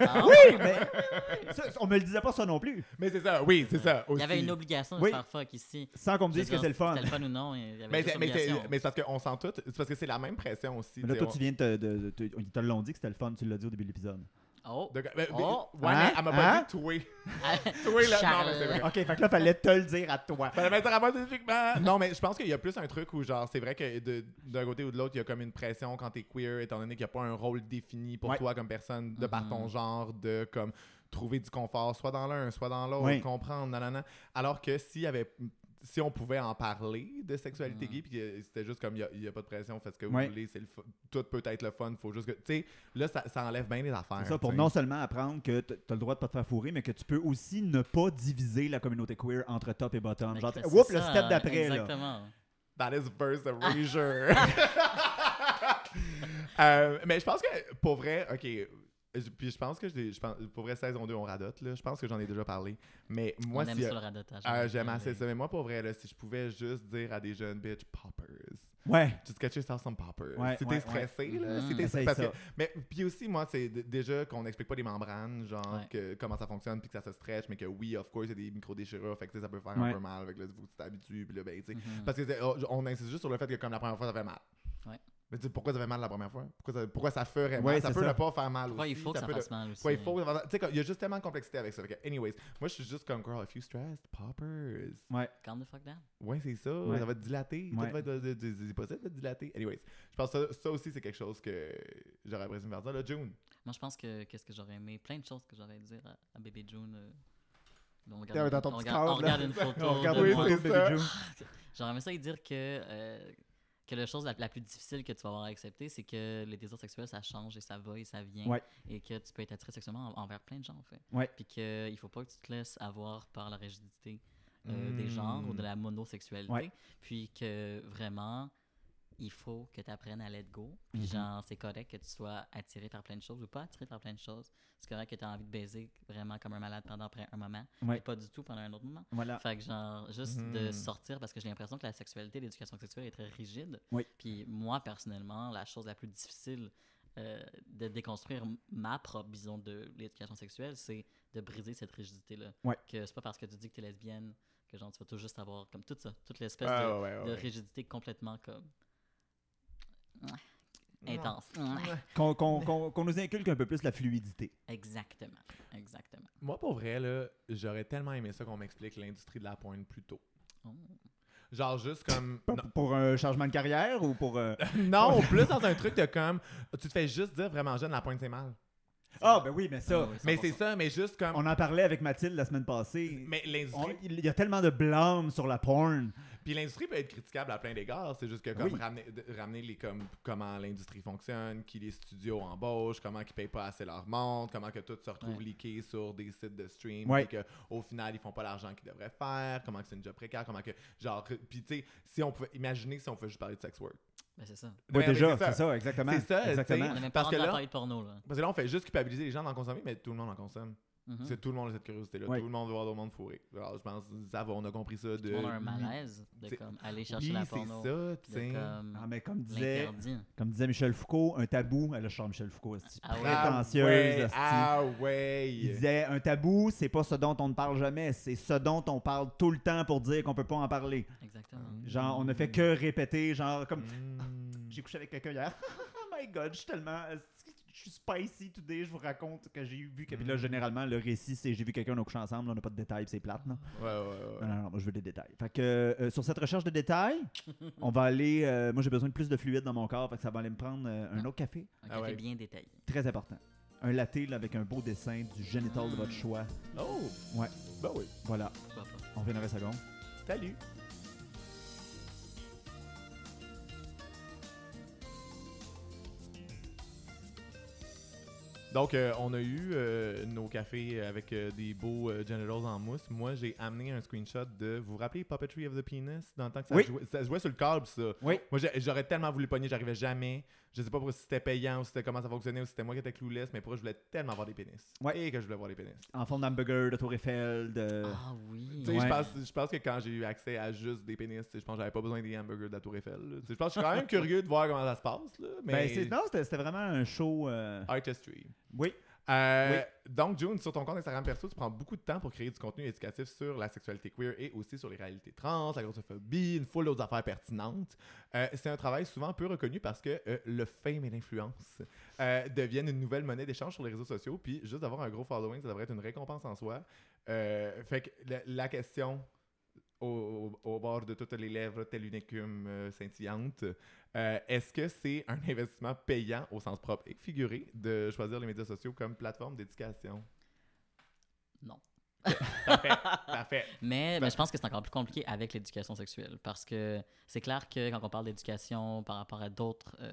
Ah, Oui, mais ça, on me le disait pas ça non plus. mais c'est ça, oui, c'est ça. Il y aussi. avait une obligation de Oui. faire fuck ici. Sans qu'on me dise que c'est le fun. C'était le fun ou non. Il y avait Mais, juste c'est- mais, c'est- obligation. mais c'est parce qu'on sent tout. C'est parce que c'est la même pression aussi. Mais là, tu sais, toi, on- tu viens de te, de- de- te- Ils te l'ont dit que c'était le fun, tu l'as dit au début de l'épisode. Oh! de- mais- mais- Oh. ouais, Hein? elle m'a pas Hein? dit toi. Toi, là, non, mais c'est vrai. Ok, fait que là, fallait te le dire à toi. Fallait mettre à moi spécifiquement. Non, mais je pense qu'il y a plus un truc où, genre, c'est vrai que de- d'un côté ou de l'autre, il y a comme une pression quand t'es queer, étant donné qu'il n'y a pas un rôle défini pour Ouais. toi comme personne, de par ton Mhm. genre, de comme trouver du confort, soit dans l'un, soit dans l'autre, Oui. comprendre, nanana. Alors que s'il y avait. Si on pouvait en parler de sexualité Mhm. gay, puis c'était juste comme il n'y a, pas de pression, faites ce que vous Ouais. voulez, c'est le tout peut être le fun, faut juste que. Tu sais, là, ça, ça enlève bien les affaires. C'est ça, pour non seulement apprendre que tu as le droit de pas te faire fourrer, mais que tu peux aussi ne pas diviser la communauté queer entre top et bottom. Mais Genre, c'est le step d'après, là. Exactement. That is verse erasure. Euh, mais je pense que, pour vrai, ok. Je- Puis je pense que, je, je pense, pour vrai, saison 2, on radote. Là. Je pense que j'en ai déjà parlé. Mais moi, on aime si. ça le radotage. euh, J'aime assez ça. Mais moi, pour vrai, là, si je pouvais juste dire à des jeunes bitch poppers, Ouais. just get yourself some poppers. Ouais, si t'es ouais, stressé, ouais. là, si Mhm. t'es mais puis aussi, moi, c'est déjà qu'on n'explique pas les membranes, genre Ouais. que, comment ça fonctionne, puis que ça se stretch, mais que oui, of course, il y a des micro-déchirures, fait que ça peut faire Ouais. un peu mal, avec le faut que tu t'habitues, puis là, ben, tu sais, Mhm. parce que oh, on insiste juste sur le fait que comme la première fois, ça fait mal. Ouais. Mais tu sais, pourquoi ça fait mal la première fois? Pourquoi ça, pourquoi ça ferait mal? Ouais, ça peut ça. ne pas faire mal Pourquoi aussi. il faut que ça peut fasse mal aussi? Ouais, il faut. Tu sais, il y a juste tellement de complexité avec ça. Fait que, anyways, moi, je suis juste comme, girl, if you stressed, poppers. Calm the fuck down. Ouais, c'est ça. Ouais. Ça va te dilater. Ouais. Tout va être de- de- de- C'est possible de te dilater. Anyways, je pense que ça, ça aussi, c'est quelque chose que j'aurais apprécié me faire dire. Là, June. Moi, je pense que qu'est-ce que j'aurais aimé, plein de choses que j'aurais dire à, à bébé June. euh, on regarde, dans ton on petit regarde- on regarde une photo. On regarde de Oui, une moi. photo c'est de ça. J'aurais aimé ça y dire que, euh, que la chose la, la plus difficile que tu vas avoir à accepter, c'est que les désirs sexuels, ça change et ça va et ça vient. Ouais. Et que tu peux être attiré sexuellement en- envers plein de gens, en fait. Ouais. Puis qu'il faut pas que tu te laisses avoir par la rigidité euh, des genres ou de la monosexualité. Ouais. Puis que vraiment, il faut que tu apprennes à let go. Puis Mhm. genre, c'est correct que tu sois attiré par plein de choses ou pas attiré par plein de choses. C'est correct que tu as envie de baiser vraiment comme un malade pendant un moment. Ouais. mais pas du tout pendant un autre moment. Voilà. Fait que genre, juste de Mhm. sortir parce que j'ai l'impression que la sexualité, l'éducation sexuelle est très rigide. Oui. Puis moi, personnellement, la chose la plus difficile euh, de déconstruire ma propre vision de l'éducation sexuelle, c'est de briser cette rigidité-là. Ouais. Que c'est pas parce que tu dis que tu es lesbienne que genre tu vas tout juste avoir comme tout ça, toute l'espèce Ah, de, ouais, rigidité complètement comme. Intense. Qu'on qu'on- qu'on- qu'on nous inculque un peu plus la fluidité. Exactement. Exactement. Moi, pour vrai, là, j'aurais tellement aimé ça qu'on m'explique l'industrie de la pointe plus tôt. Oh. Genre, juste comme. Pour, pour un changement de carrière ou pour. euh, non, plus dans un truc de comme. Tu te fais juste dire vraiment jeune, la pointe, c'est mal. Ah, ben oui, mais ça. Ah oui, Mais 100%. c'est ça, mais juste comme. On en parlait avec Mathilde la semaine passée. Mais On- l'industrie. il y a tellement de blâme sur la porn. Puis l'industrie peut être critiquable à plein d'égards. C'est juste que comme Oui. ramener, ramener les comme comment l'industrie fonctionne, qui les studios embauchent, comment ils payent pas assez leur monde, comment que tout se retrouve Ouais. leaké sur des sites de stream, Ouais. et que au final ils font pas l'argent qu'ils devraient faire, comment que c'est une job précaire, comment que genre puis tu sais si on pouvait imaginer si on pouvait juste parler de sex work. Ben, c'est ça. Oui, déjà, c'est c'est ça, exactement. C'est ça, exactement. On n'est même pas Parce que là- parler de porno, là. Parce que là on fait juste culpabiliser les gens d'en consommer, mais tout le monde en consomme. Mhm. C'est tout le monde a cette curiosité là, Ouais. tout le monde veut voir d'autres monde fourré. Alors je pense ça va, on a compris ça de le monde a un malaise de c'est- comme aller chercher Oui, la c'est porno. ça, tu comme Ah, mais comme disait, comme disait Michel Foucault, un tabou. Elle a chante Michel Foucault, Ah prétentieuse. ouais, ah ouais. Il disait un tabou, c'est pas ce dont on ne parle jamais, c'est ce dont on parle tout le temps pour dire qu'on peut pas en parler. Exactement. Genre, on ne fait que répéter, genre comme Mm. J'ai couché avec quelqu'un hier. oh my god, je suis tellement je suis spicy today, je vous raconte que j'ai vu que puis là Mm. généralement le récit c'est j'ai vu quelqu'un on a couché ensemble, là, on n'a pas de détails, puis c'est plate là. Ouais, ouais, ouais. Non, non, non, moi je veux des détails. Fait que euh, sur cette recherche de détails, on va aller euh, moi j'ai besoin de plus de fluide dans mon corps, fait que ça va aller me prendre euh, un autre café, Un Ah café ouais. bien détaillé. très important. Un latte là, avec un beau dessin du génital de votre Mm. choix. Oh! Ouais. Ben oui. Voilà, on revient dans une seconde. Salut! Donc, euh, on a eu euh, nos cafés avec euh, des beaux genitals en mousse. Moi, j'ai amené un screenshot de. Vous vous rappelez Puppetry of the Penis Dans le temps que ça, Oui. jouait, ça jouait sur le câble, ça? Oui. Moi, j'aurais tellement voulu pogner, j'arrivais jamais. Je sais pas pour si c'était payant ou si c'était comment ça fonctionnait ou si c'était moi qui étais clouless, mais pour je voulais tellement voir des pénis. Ouais. Et que je voulais voir des pénis. En forme d'hamburger, de Tour Eiffel, de. Ah oui. Tu sais, Ouais. je, pense, je pense que quand j'ai eu accès à juste des pénis, je pense que j'avais pas besoin des hamburgers de la Tour Eiffel. Je pense que je suis quand même curieux de voir comment ça se passe. Là, mais Ben, c'est- non, c'était c'était vraiment un show. euh, Artistry. Oui. Euh, Donc, June, sur ton compte Instagram perso, tu prends beaucoup de temps pour créer du contenu éducatif sur la sexualité queer et aussi sur les réalités trans, la grossophobie, une foule d'autres affaires pertinentes. Euh, c'est un travail souvent peu reconnu parce que euh, le fame et l'influence deviennent une nouvelle monnaie d'échange sur les réseaux sociaux. Puis juste d'avoir un gros following, ça devrait être une récompense en soi. Fait que la, la question au, bord de toutes les lèvres, telle une écume euh, scintillante, euh, est-ce que c'est un investissement payant au sens propre et figuré de choisir les médias sociaux comme plateforme d'éducation? Non. Parfait, parfait. Mais, mais je pense que c'est encore plus compliqué avec l'éducation sexuelle parce que c'est clair que quand on parle d'éducation par rapport à d'autres euh,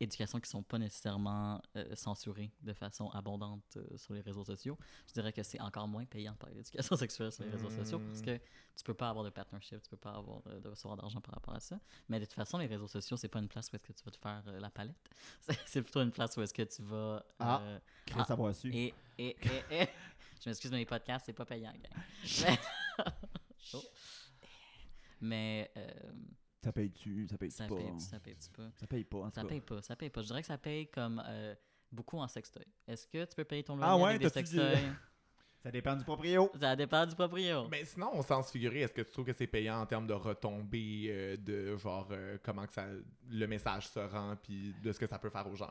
éducations qui sont pas nécessairement euh, censurées de façon abondante euh, sur les réseaux sociaux, je dirais que c'est encore moins payant par l'éducation sexuelle sur les réseaux sociaux parce Mm. que tu peux pas avoir de partnership, tu peux pas avoir euh, de recevoir d'argent par rapport à ça. Mais de toute façon, les réseaux sociaux, c'est pas une place où est-ce que tu vas te faire euh, la palette. C'est- plutôt une place où est-ce que tu vas Ah. Chris Ah, avoir su. et, et, et, et- je m'excuse, mais les podcasts, c'est pas payant, gang. Mais, Oh. Mais, Ça paye-tu, ça paye ça pas. paye, ça paye pas. Ça paye pas, en tout Ça cas. paye pas, ça paye pas. Je dirais que ça paye comme euh, beaucoup en sextoy. Est-ce que tu peux payer ton Ah loyer ouais, avec des t'as-tu dit- sextoys? Ça dépend du proprio. Ça dépend du proprio. Mais sinon, au sens figuré, est-ce que tu trouves que c'est payant en termes de retombées, euh, de genre euh, comment que ça, le message se rend, puis de ce que ça peut faire aux gens?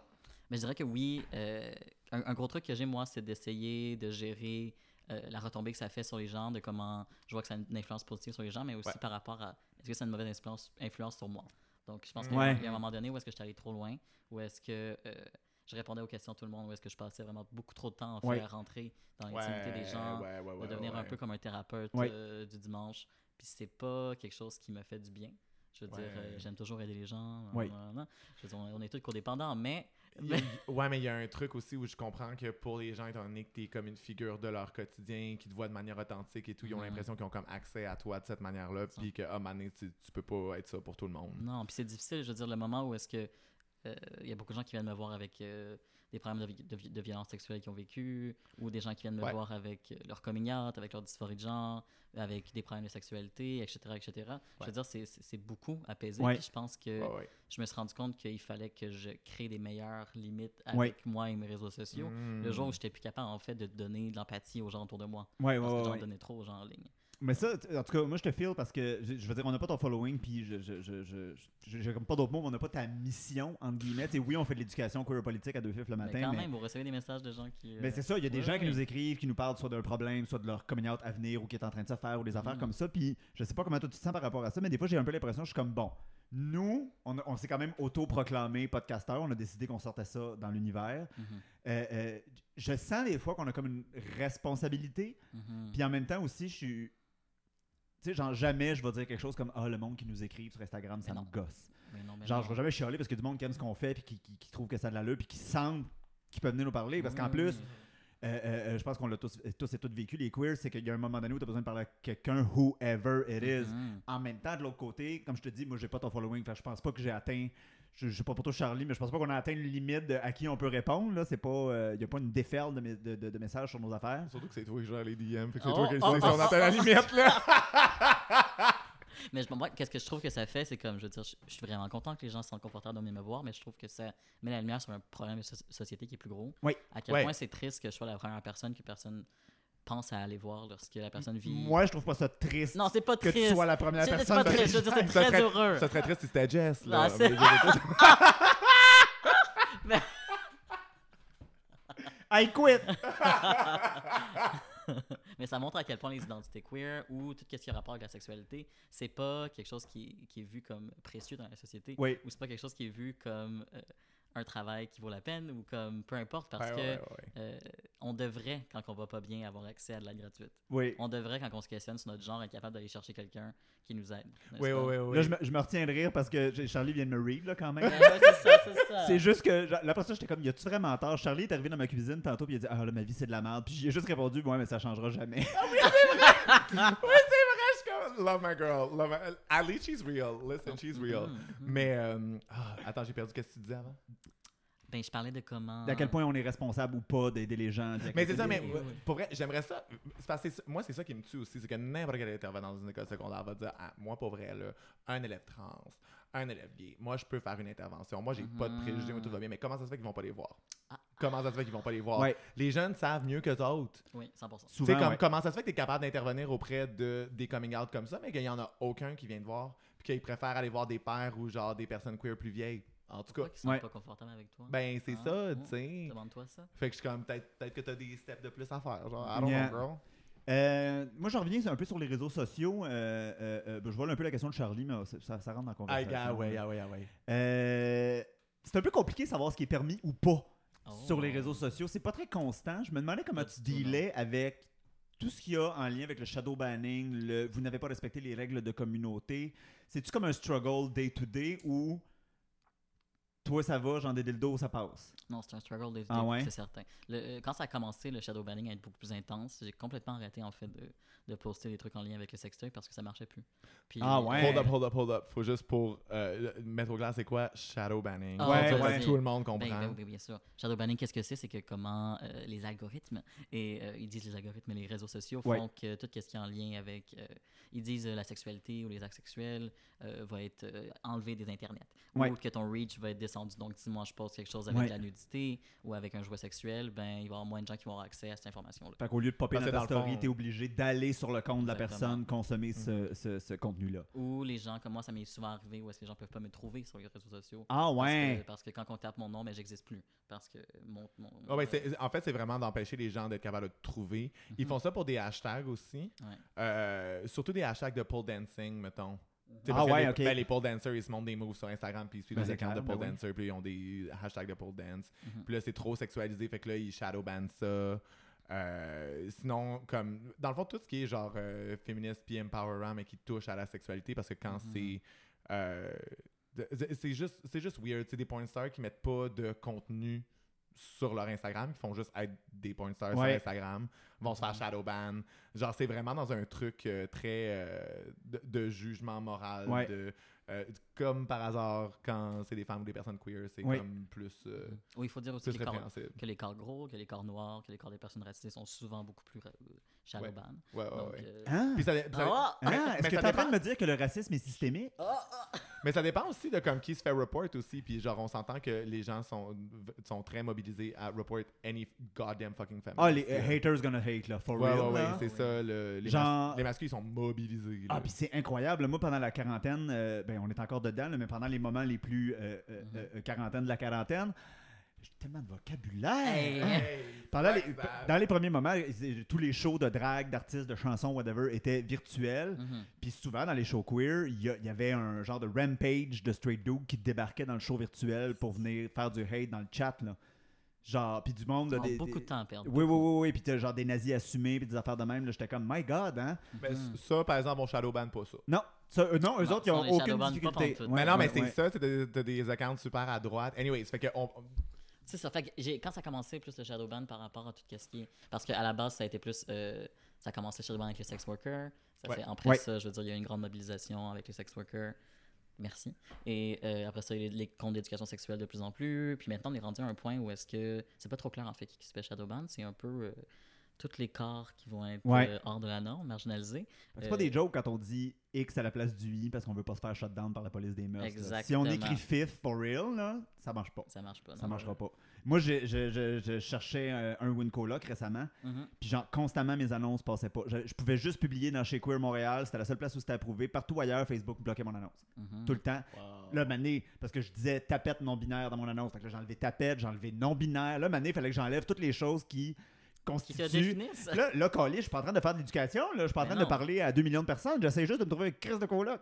Mais je dirais que oui. euh, un, un gros truc que j'ai, moi, c'est d'essayer de gérer euh, la retombée que ça fait sur les gens, de comment je vois que ça a une influence positive sur les gens, mais aussi Ouais. par rapport à est-ce que ça a une mauvaise influence, influence sur moi? Donc, je pense qu'il Ouais. y a un moment donné où est-ce que je suis allé trop loin, où est-ce que euh, je répondais aux questions de tout le monde, où est-ce que je passais vraiment beaucoup trop de temps en fait, Ouais. à rentrer dans l'intimité des gens, ouais, ouais, ouais, de devenir ouais, un peu comme un thérapeute Ouais. euh, du dimanche. Puis c'est pas quelque chose qui me fait du bien. Je veux dire, euh, j'aime toujours aider les gens. Je veux dire, on on est tous codépendants, mais a- ouais, mais il y a un truc aussi où je comprends que pour les gens, étant donné que t'es comme une figure de leur quotidien, qui te voient de manière authentique et tout, ils ont Mhm. l'impression qu'ils ont comme accès à toi de cette manière-là, puis que, ah, mané, tu, tu peux pas être ça pour tout le monde. Non, puis c'est difficile, je veux dire, le moment où est-ce que euh, il y a beaucoup de gens qui viennent me voir avec euh, des problèmes de, vi- de, vi- de violence sexuelle qu'ils ont vécu, ou des gens qui viennent me Ouais. voir avec leur coming out, avec leur dysphorie de genre, avec des problèmes de sexualité, etc., etc. Je veux dire, c'est- beaucoup. Puis je pense que je me suis rendu compte qu'il fallait que je crée des meilleures limites avec moi et mes réseaux sociaux. Le jour où j'étais plus capable, en fait, de donner de l'empathie aux gens autour de moi. Parce que j'en donnais trop aux gens en ligne. Mais ça, en tout cas, moi je te feel parce que je, je veux dire, on n'a pas ton following, puis je, je, je, je, je- j'ai comme pas d'autres mots, mais on n'a pas ta mission, entre guillemets. Sais, oui, on fait de l'éducation queer politique à deux fifs le matin, mais quand mais, même, vous recevez des messages de gens qui. mais euh, c'est ça, il y a des ouais, gens qui nous écrivent, qui nous parlent soit d'un problème, soit de leur coming out à venir ou qui est en train de se faire ou des affaires Mhm. comme ça. Puis je sais pas comment toi tu te sens par rapport à ça, mais des fois j'ai un peu l'impression, je suis comme bon. Nous, on, on s'est quand même auto-proclamé podcasteur, on a décidé qu'on sortait ça dans l'univers. Mhm, Euh, euh, je sens des fois qu'on a comme une responsabilité, mhm. puis en même temps aussi, je suis. Tu sais, genre, jamais je vais dire quelque chose comme Ah, le monde qui nous écrit sur Instagram, ça Mais me non. gosse. Mais non, mais Genre, non. je vais jamais chialer parce a du monde qui aime ce qu'on fait, puis qui, qui, qui trouve que ça a de l'allure, puis qui sentent qu'ils peuvent venir nous parler. Parce qu'en plus, euh, euh, euh, je pense qu'on l'a tous, tous et toutes vécu, les queers, c'est qu'il y a un moment donné où tu as besoin de parler à quelqu'un, whoever it is. Mhm. En même temps, de l'autre côté, comme je te dis, moi, j'ai pas ton following, que je pense pas que j'ai atteint. Je, je sais pas pour toi, Charlie, mais je pense pas qu'on a atteint une limite de à qui on peut répondre. Là, c'est pas, il y a pas une déferle de, mes- de, de- de messages sur nos affaires. Surtout que c'est toi qui gère les DM, fait que c'est Oh, toi qui oh, sais si on oh, atteint la limite, là! Mais je- moi, qu'est-ce que je trouve que ça fait, c'est comme, je veux dire, je, je suis vraiment content que les gens se sentent confortables de venir me voir, mais je trouve que ça met la lumière sur un problème de so- société qui est plus gros. Oui. À quel Ouais. point c'est triste que je sois la première personne que personne pense à aller voir lorsque la personne vit. Moi, je trouve pas ça triste non, c'est pas que tu sois la première C'est- c'est personne. pas triste, je veux dire, c'est très heureux. Ça serait triste si c'était Jess, là. Ah, c'est- mais je- I quit! Mais ça montre à quel point les identités queer ou tout ce qui a rapport avec la sexualité, c'est pas quelque chose qui, qui est vu comme précieux dans la société. Oui. Ou c'est pas quelque chose qui est vu comme euh, un travail qui vaut la peine ou comme peu importe parce Ouais, que ouais, ouais. euh, on devrait, quand on va pas bien, avoir accès à de la gratuite. Oui. On devrait, quand on se questionne sur notre genre, être capable d'aller chercher quelqu'un qui nous aide. Oui, oui, oui, oui. Là, je me, je me retiens de rire parce que Charlie vient de me read, là, quand même. Ouais, ouais, c'est ça, c'est ça. C'est juste que, là, après ça, j'étais comme, y a-tu vraiment tort? Charlie est arrivé dans ma cuisine tantôt, puis il a dit, ah là, ma vie, c'est de la merde. Puis j'ai juste répondu, ouais, mais ça changera jamais. Oui, c'est vrai, je suis comme, love my girl, love my... At least she's real, listen, she's real. Mhm, mhm. Mais, euh, ah, attends, j'ai perdu, qu'est-ce que tu disais avant? Ben, je parlais de comment. D'à quel point on est responsable ou pas d'aider les gens. Mais c'est ça, mais oui, euh, oui. pour vrai, j'aimerais ça. parce que moi, c'est ça qui me tue aussi. C'est que n'importe quel intervenant dans une école secondaire va dire ah, Moi, pour vrai, là, un élève trans, un élève gay, moi, je peux faire une intervention. Moi, j'ai pas de préjugés, tout va bien. Mais comment ça se fait qu'ils vont pas les voir? Ah. Comment ça se fait qu'ils vont pas les voir Ouais. Les jeunes savent mieux que d'autres. Oui, 100%. Tu sais, Souvent, comme, ouais. comment ça se fait que tu es capable d'intervenir auprès de des coming out comme ça, mais qu'il y en a aucun qui vient te voir, puis qu'il préfère aller voir des pères ou genre des personnes queer plus vieilles. En tout cas, qu'ils sont Ouais. pas confortables avec toi? ben c'est Ah, ça, tu sais. Demande-toi ça. Fait que je suis comme, peut-être peut que t'as des steps de plus à faire. Genre, I don't Yeah. know, girl. Euh, moi, je reviens un peu sur les réseaux sociaux. Euh, euh, euh, ben, je vois un peu la question de Charlie, mais ça, ça- ça rentre dans la Ah, conversation. ouais, ah, ouais, ah, ouais. Euh, c'est un peu compliqué de savoir ce qui est permis ou pas Oh. sur les réseaux sociaux. C'est pas très constant. Je me demandais comment tu dealais avec tout ce qu'il y a en lien avec le shadow banning, le vous n'avez pas respecté les règles de communauté. C'est-tu comme un struggle day to day ou toi ça va, j'en ai des dildos, ça passe? Non, c'est un struggle de Ah ouais? c'est certain. Le- euh, quand ça a commencé, le shadow banning à être beaucoup plus intense, j'ai complètement arrêté en fait de, de poster des trucs en lien avec le sextoy parce que ça marchait plus. Puis, Ah ouais? Hold up, hold up, hold up. Faut juste pour euh, mettre au clair, c'est quoi shadow banning? Ah, Ouais, ouais. Tout le monde Ben, comprend. ben oui, bien sûr. Shadow banning, qu'est-ce que c'est? C'est que comment euh, les algorithmes, et euh, ils disent les algorithmes et les réseaux sociaux, Ouais. font que tout ce qui est en lien avec. euh, ils disent euh, la sexualité ou les actes sexuels euh, va être euh, enlevé des internets. Ouais. Ou que ton reach va être descendu. Donc, si moi je poste quelque chose avec Ouais. la nudité ou avec un jouet sexuel, ben il va y avoir moins de gens qui vont avoir accès à cette information-là. Fait qu'au lieu de popper dans ta story, t'es obligé d'aller sur le compte de la personne, consommer ce, ce- ce contenu-là. Ou les gens, comme moi, ça m'est souvent arrivé où est-ce que les gens peuvent pas me trouver sur les réseaux sociaux. Ah Parce ouais! que, parce que quand on tape mon nom, mais j'existe plus. Parce que mon. mon- Ah c'est- en fait, c'est vraiment d'empêcher les gens d'être capables de te trouver. Ils Mhm. font ça pour des hashtags aussi. Ouais. Euh, surtout des hashtags de pole dancing, mettons. Ah ouais, les, ok. ben, les pole dancers, ils se montrent des moves sur Instagram, puis ils suivent Ben, les c'est accounts de pole ben oui. dancers, puis ils ont des hashtags de pole dance. Mhm. Puis là, c'est trop sexualisé, fait que là, ils shadow ça. Euh, sinon, comme dans le fond, tout ce qui est genre euh, féministe puis empowerment, mais qui touche à la sexualité, parce que quand Mhm. c'est. euh, c'est- juste, c'est juste weird. C'est des porn stars qui mettent pas de contenu sur leur Instagram, qui font juste être des porn stars Ouais. sur Instagram, vont se faire Mhm. shadow ban. Genre, c'est vraiment dans un truc euh, très euh, de, de jugement moral. Ouais. De, euh, comme par hasard, quand c'est des femmes ou des personnes queer, c'est Oui. comme plus, euh, Oui, il faut dire aussi que les, corps, répréhensible. que les corps gros, que les corps noirs, que les corps des personnes racisées sont souvent beaucoup plus euh, shadow Ouais. ban. Ouais, ouais, Donc, ouais. euh, Hein? Puis ça, ça- Ah! Hein? mais Est-ce que ça t'es en train de me dire que le racisme est systémique? Mais ça dépend aussi de comme qui se fait report aussi. Puis genre, on s'entend que les gens sont, sont très mobilisés à report any goddamn fucking family. Ah, les euh, haters gonna hate, là, for Ouais, real, ouais, ouais, c'est ça. le- les, Genre- mas- les masculins, ils sont mobilisés. là. Ah, puis c'est incroyable. Moi, pendant la quarantaine, euh, ben, on est encore dedans, là, mais pendant les moments les plus euh, euh, Mhm. euh, quarantaine de la quarantaine, j'ai tellement de vocabulaire. Hey. Hey, Pendant les, dans les premiers moments, tous les shows de drague, d'artistes, de chansons, whatever, étaient virtuels. mhm. Puis souvent, dans les shows queer, il y, avait un genre de rampage de straight dude qui débarquait dans le show virtuel pour venir faire du hate dans le chat. Là. Genre, puis du monde. là, des- beaucoup des- de temps à perdre. Oui, oui, oui, oui. Puis t'as genre des nazis assumés, puis des affaires de même. là, J'étais comme, my God, hein? Mais Mhm. ça, par exemple, on shadowban pas ça. Non, ça, euh, non, eux Non, autres, ils ont aucune shadowban difficulté. mais non, mais ouais, c'est ça, c'est des, t'as des accounts super à droite. Anyways, fait que on, C'est ça. Fait que quand ça a commencé, plus le shadow ban par rapport à tout ce qui est. Parce qu'à la base, ça a été plus. euh, ça a commencé le shadow ban avec les sex workers. Ça Ouais. fait- après Ouais. ça, je veux dire, il y a eu une grande mobilisation avec les sex workers. Merci. Et euh, après ça, il y a les, comptes d'éducation sexuelle de plus en plus. Puis maintenant, on est rendu à un point où est-ce que. C'est pas trop clair en fait qui se fait shadow ban. C'est un peu. euh, tous les corps qui vont être Ouais. euh, hors de la norme, marginalisés. C'est pas Euh, des jokes quand on dit X à la place du I parce qu'on veut pas se faire shutdown par la police des mœurs. Si on écrit FIF for real, là, ça marche pas. Ça marche pas. Ça non. marchera pas. Moi, je, je- je cherchais euh, un Wincoloc récemment, Mhm. puis genre, constamment, mes annonces passaient pas. Je, pouvais juste publier dans chez Queer Montréal, c'était la seule place où c'était approuvé. Partout ailleurs, Facebook bloquait mon annonce. Mhm. Tout le temps. Wow. Là, mané, parce que je disais tapette non-binaire dans mon annonce. Fait que enlevé tapette, j'ai enlevé non-binaire. Là, mané, il fallait que j'enlève toutes les choses qui définissent. Là, là, Calais, je suis pas en train de faire de l'éducation, là, je suis pas en train de parler à 2 millions de personnes, j'essaie juste de me trouver une crise de coloc.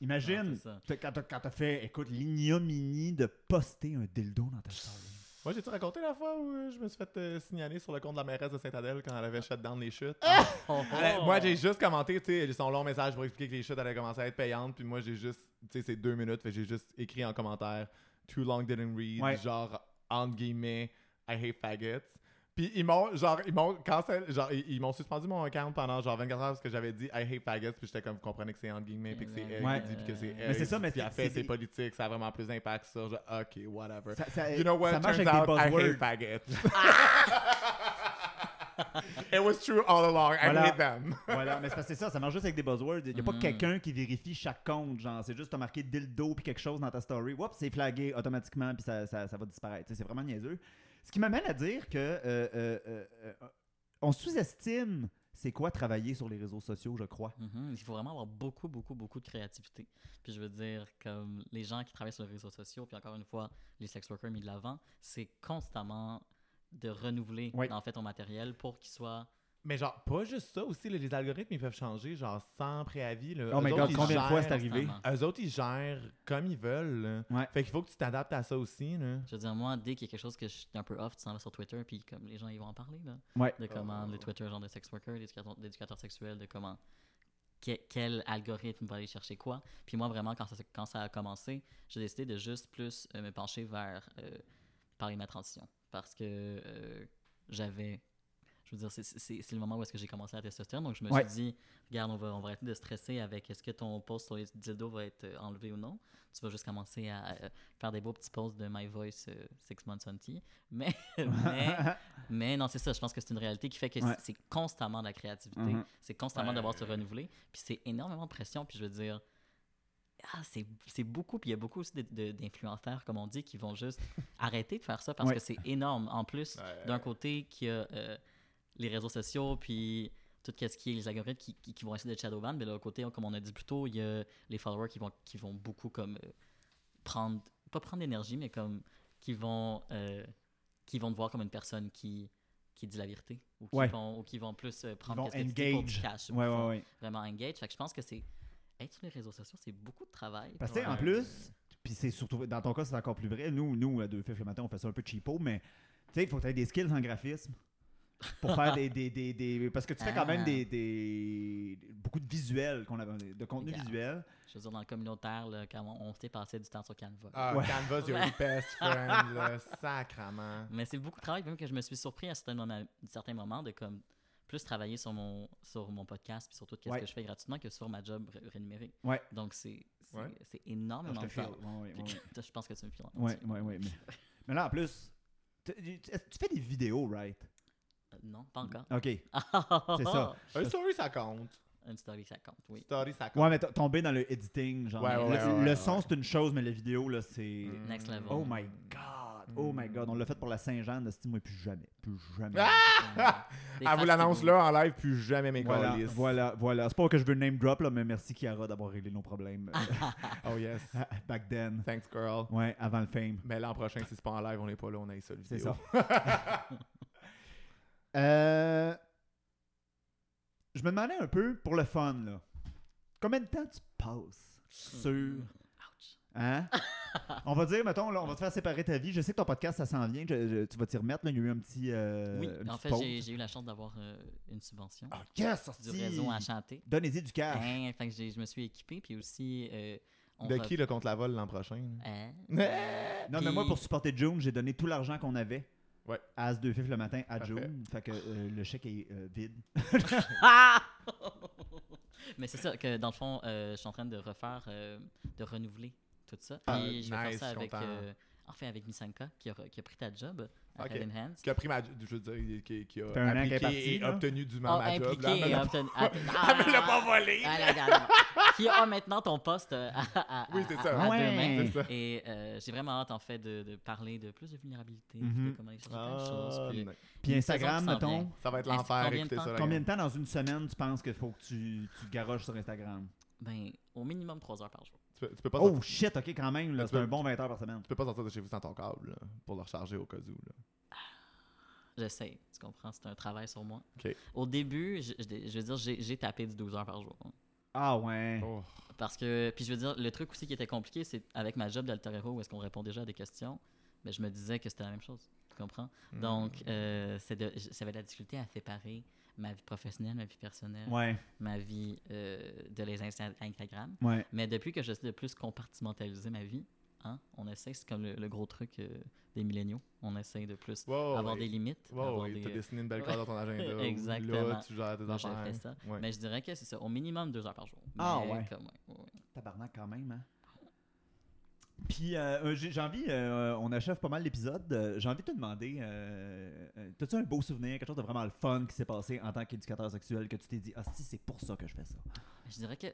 Imagine, t'as- quand t'as- quand t'as fait, écoute, l'ignominie de poster un dildo dans ta story. Moi, j'ai-tu raconté la fois où euh, je me suis fait euh, signaler sur le compte de la mairesse de Saint-Adèle quand elle avait shut down les chutes? Oh, Elle- oh. Moi, j'ai juste commenté, tu sais, son long message pour expliquer que les chutes allaient commencer à être payantes. Puis moi, j'ai juste, tu sais, c'est deux minutes, fait que j'ai juste écrit en commentaire Too long didn't read, Ouais. genre, entre guillemets, I hate faggots. Puis ils m'ont, genre, ils m'ont, cancel- genre, ils, ils m'ont suspendu mon account pendant genre 24 heures parce que j'avais dit I hate faggots. Puis j'étais comme, vous comprenez que c'est entre guillemets, puis que c'est elle Ouais. qui dit, puis que c'est elle. Mais c'est ça, mais Puis c'est- fait c'est politiques, ça a vraiment plus d'impact sur, genre, ok, whatever. Ça, ça- You know what? ça marche Turns avec des out, I buzzwords. hate faggots. It was true all along. I hate them. voilà, mais c'est parce que c'est ça, ça marche juste avec des buzzwords. Il n'y a pas Mhm. quelqu'un qui vérifie chaque compte. Genre, c'est juste t'as marqué dildo puis quelque chose dans ta story. Oups, c'est flagué automatiquement puis ça, ça, ça va disparaître. C'est vraiment niaiseux. Ce qui m'amène à dire que euh, euh, euh, on sous-estime c'est quoi travailler sur les réseaux sociaux, je crois. Mhm, Il faut vraiment avoir beaucoup, beaucoup, beaucoup de créativité. Puis je veux dire, comme les gens qui travaillent sur les réseaux sociaux, puis encore une fois, les sex workers mis de l'avant, c'est constamment de renouveler Oui. en fait ton matériel pour qu'il soit Mais genre, pas juste ça aussi, là, les algorithmes, ils peuvent changer, genre, sans préavis. Là. Oh Eux my autres, god, ils combien de fois c'est arrivé? constamment. Eux autres, ils gèrent comme ils veulent. là. Ouais. Fait qu'il faut que tu t'adaptes à ça aussi. Là. Je veux dire, moi, dès qu'il y a quelque chose que je suis un peu off, tu s'en vas sur Twitter, puis comme les gens, ils vont en parler, là. Ouais. De comment le Twitter, genre de sex worker, d'éducateur d'éducateur sexuel, de comment. que- quel algorithme va aller chercher quoi. Puis moi, vraiment, quand ça, quand ça a commencé, j'ai décidé de juste plus euh, me pencher vers euh, parler de ma transition. Parce que euh, j'avais. Je veux dire, c'est- le moment où est-ce que j'ai commencé la testostérone. Donc, je me Ouais. suis dit, regarde, on va, on va arrêter de stresser avec est-ce que ton post sur les dildos va être euh, enlevé ou non. Tu vas juste commencer à euh, faire des beaux petits posts de My Voice euh, Six Months on Tea. Mais, mais, mais non, c'est ça. Je pense que c'est une réalité qui fait que Ouais. c'est constamment de la créativité. Mhm. C'est constamment Ouais. devoir se renouveler. Puis c'est énormément de pression. Puis je veux dire, ah, c'est c'est beaucoup. Puis il y a beaucoup aussi de- de- d'influenceurs, comme on dit, qui vont juste arrêter de faire ça parce Ouais. que c'est énorme. En plus, Ouais. d'un côté, qu'il y a euh, les réseaux sociaux, puis tout ce qui est les algorithmes qui, qui, qui vont essayer de shadowban. Mais de l'autre côté, comme on a dit plus tôt, il y a les followers qui vont, qui vont beaucoup comme euh, prendre, pas prendre d'énergie, mais comme qui vont, euh, qui vont te voir comme une personne qui, qui dit la vérité ou qui, Ouais. vont, ou qui vont plus euh, prendre vont pour du engage. cash. ou Ouais, ouais, ouais. Vraiment engage. Fait que je pense que c'est être sur les réseaux sociaux, c'est beaucoup de travail. Parce que, en plus, puis c'est surtout, dans ton cas, c'est encore plus vrai. Nous, nous à deux fifs le matin, on fait ça un peu cheapo, mais tu sais, il faut que tu aies des skills en graphisme pour faire des, des, des, des- Parce que tu fais quand même Ah. des, des- beaucoup de visuels, qu'on avait, de contenu Regarde. visuel. Je veux dire, dans le communautaire, là, quand on, on s'est passé du temps sur Canva. Ah, Ouais. Canvas, you're the best friend, là, sacrament. Mais c'est beaucoup de travail, même que je me suis surpris à certains moments, certains moments de comme plus travailler sur mon, sur mon podcast puis sur tout ce Ouais. que je fais gratuitement que sur ma job ré- rémunérée. Ouais. Donc c'est c'est Ouais. c'est énormément je de. Ouais, ouais, ouais, que- je pense que tu me files. ouais, entier. ouais, ouais, mais, mais là, en plus, tu fais des vidéos, right? Non, pas encore. OK. c'est ça. Un story, ça compte. Une story, ça compte, oui. Story, ça compte. Ouais, mais t- tomber dans le editing, genre. Ouais, ouais, le, ouais, le son, ouais. c'est une chose, mais la vidéo, là, c'est. Mm. Next level. Oh my god. Oh my god. On l'a fait pour la Saint-Jean, de moi plus jamais. Plus jamais. Ah! Elle vous l'annonce là en live, plus jamais mes Voilà, câlisses. voilà, voilà. C'est pas que je veux name drop, là, mais merci Kiara d'avoir réglé nos problèmes Oh yes. back then. Thanks, girl. Ouais, avant le fame. Mais l'an prochain, si c'est pas en live, on n'est pas là, on a eu ça le C'est ça. Euh, Je me demandais un peu, pour le fun, là, combien de temps tu passes sur... Ouch. Hein? on va dire, mettons, là, on va te faire séparer ta vie. Je sais que ton podcast, ça s'en vient. je- je- tu vas t'y remettre. Là. Il y a eu un petit. euh, Oui, en fait, j'ai eu la chance d'avoir euh, une subvention Ah, yes, du sorti. réseau à chanter. Donnez-y du cash. Hein, fait que j'ai- je me suis équipé, puis aussi. euh, on De va- qui le contre la vol l'an prochain? Hein? Non, mais moi, pour supporter June, j'ai donné tout l'argent qu'on avait. Ouais. À As 2 Fif le matin à. Fait que euh, le chèque est euh, vide. Mais c'est ça, que dans le fond, euh, je suis en train de refaire, euh, de renouveler tout ça. Puis Ah, je vais nice, faire ça avec, content. Euh, enfin avec Nisanka, qui a, re- qui a pris ta job à Ok. Head in Hands. Qui a pris ma. Je veux dire, qui, qui a appliqué et là? obtenu du Ah, ma job. impliqué là. Et obtenu. Ah, Elle me l'a pas volé! ah, là, là, là. Qui a maintenant ton poste euh, à, à- Oui, c'est à- ça. à Ouais. ça. Et euh, j'ai vraiment hâte, en fait, de, de parler de plus de vulnérabilité, Mhm. de comment aller chercher plein de choses. Ah, puis- Instagram, mettons. Ça va être l'enfer, combien de écoutez temps? ça. Combien de temps dans une semaine tu penses qu'il faut que tu, tu garoches sur Instagram? Ben, au minimum 3 heures par jour. Tu peux, tu peux pas Oh shit, ok, quand même. là, C'est un bon 20 heures par semaine. tu peux pas sortir de chez vous sans ton câble là, pour le recharger au cas où. Là. J'essaie, tu comprends? C'est un travail sur moi. Au début, je, je- je veux dire, j'ai tapé du 12 heures par jour. Ah ouais. Oh. Parce que, puis je veux dire, le truc aussi qui était compliqué, c'est avec ma job d'alter hero où est-ce qu'on répond déjà à des questions, mais je me disais que c'était la même chose. Tu comprends? Hmm. Donc, euh, de- j'avais de la difficulté à séparer ma vie professionnelle, ma vie personnelle, Ouais, ma vie euh, de les Insta- Instagram. ouais. Mais depuis que j'essaie de plus compartimentaliser ma vie, hein, on essaie, c'est comme le, le gros truc euh, des milléniaux, on essaie de plus Wow, avoir ouais. des limites. Wow, avoir ouais, des, t'as euh, dessiné une belle ouais. carte dans ton agenda. Exactement. Là, tu gères tes Moi, affaires. ça. Ouais. Mais je dirais que c'est ça, au minimum deux heures par jour. Ah, Mais ouais. comme, ouais, ouais, ouais. Tabarnak quand même, hein. Puis euh, euh, j'ai envie, euh, on achève pas mal l'épisode. euh, j'ai envie de te demander, euh, euh, t'as-tu un beau souvenir, quelque chose de vraiment le fun qui s'est passé en tant qu'éducateur sexuel que tu t'es dit, ah si, c'est pour ça que je fais ça? Je dirais que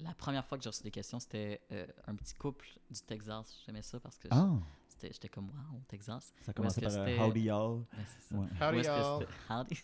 la première fois que j'ai reçu des questions, c'était euh, un petit couple du Texas. J'aimais ça parce que Ah, j'étais j'étais comme, wow, au Texas. ça commençait par c'était- Howdy Y'all. C'est ça. Ouais. Howdy, Ou est-ce que y'all. c'était- Howdy.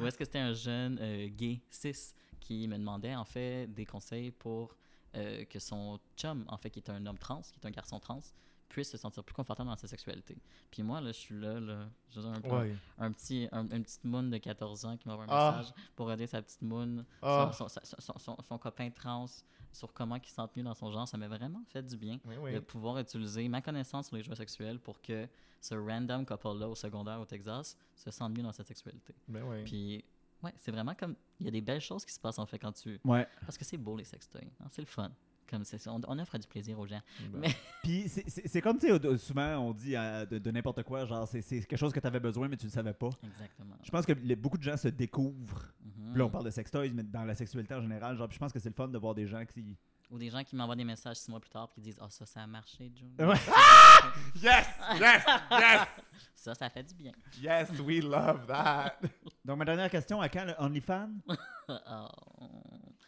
Ou est-ce que c'était un jeune euh, gay cis qui me demandait en fait des conseils pour euh, que son chum, en fait, qui est un homme trans, qui est un garçon trans, puisse se sentir plus confortable dans sa sexualité. Puis moi, là, je suis là, là, dire, un, Ouais. un petit, un- une petite moune de 14 ans qui m'envoie un Ah. message pour aider sa petite moune, Ah. son, son- son- son- son copain trans, sur comment il se sent mieux dans son genre. Ça m'a vraiment fait du bien Oui, de pouvoir utiliser ma connaissance sur les jouets sexuels pour que ce random couple-là au secondaire au Texas se sente mieux dans sa sexualité. Ben oui. Puis, ouais, c'est vraiment comme. Il y a des belles choses qui se passent en fait quand tu. Ouais. Parce que c'est beau les sextoys. hein, c'est le fun. Comme on, on offre du plaisir aux gens. Ben. Mais- Puis c'est- comme, tu sais, souvent on dit euh, de, de n'importe quoi, genre c'est c'est quelque chose que tu avais besoin mais tu ne savais pas. Exactement. Je pense que les- beaucoup de gens se découvrent. Puis Là, on parle de sextoys, mais dans la sexualité en général, genre, je pense que c'est le fun de voir des gens qui. Ou des gens qui m'envoient des messages six mois plus tard qui disent Ah, ça, ça a marché, June. Ouais. Yes! Yes! Yes! Ça, ça fait du bien. Yes, we love that! Donc, ma dernière question, à quand le OnlyFans? Ah,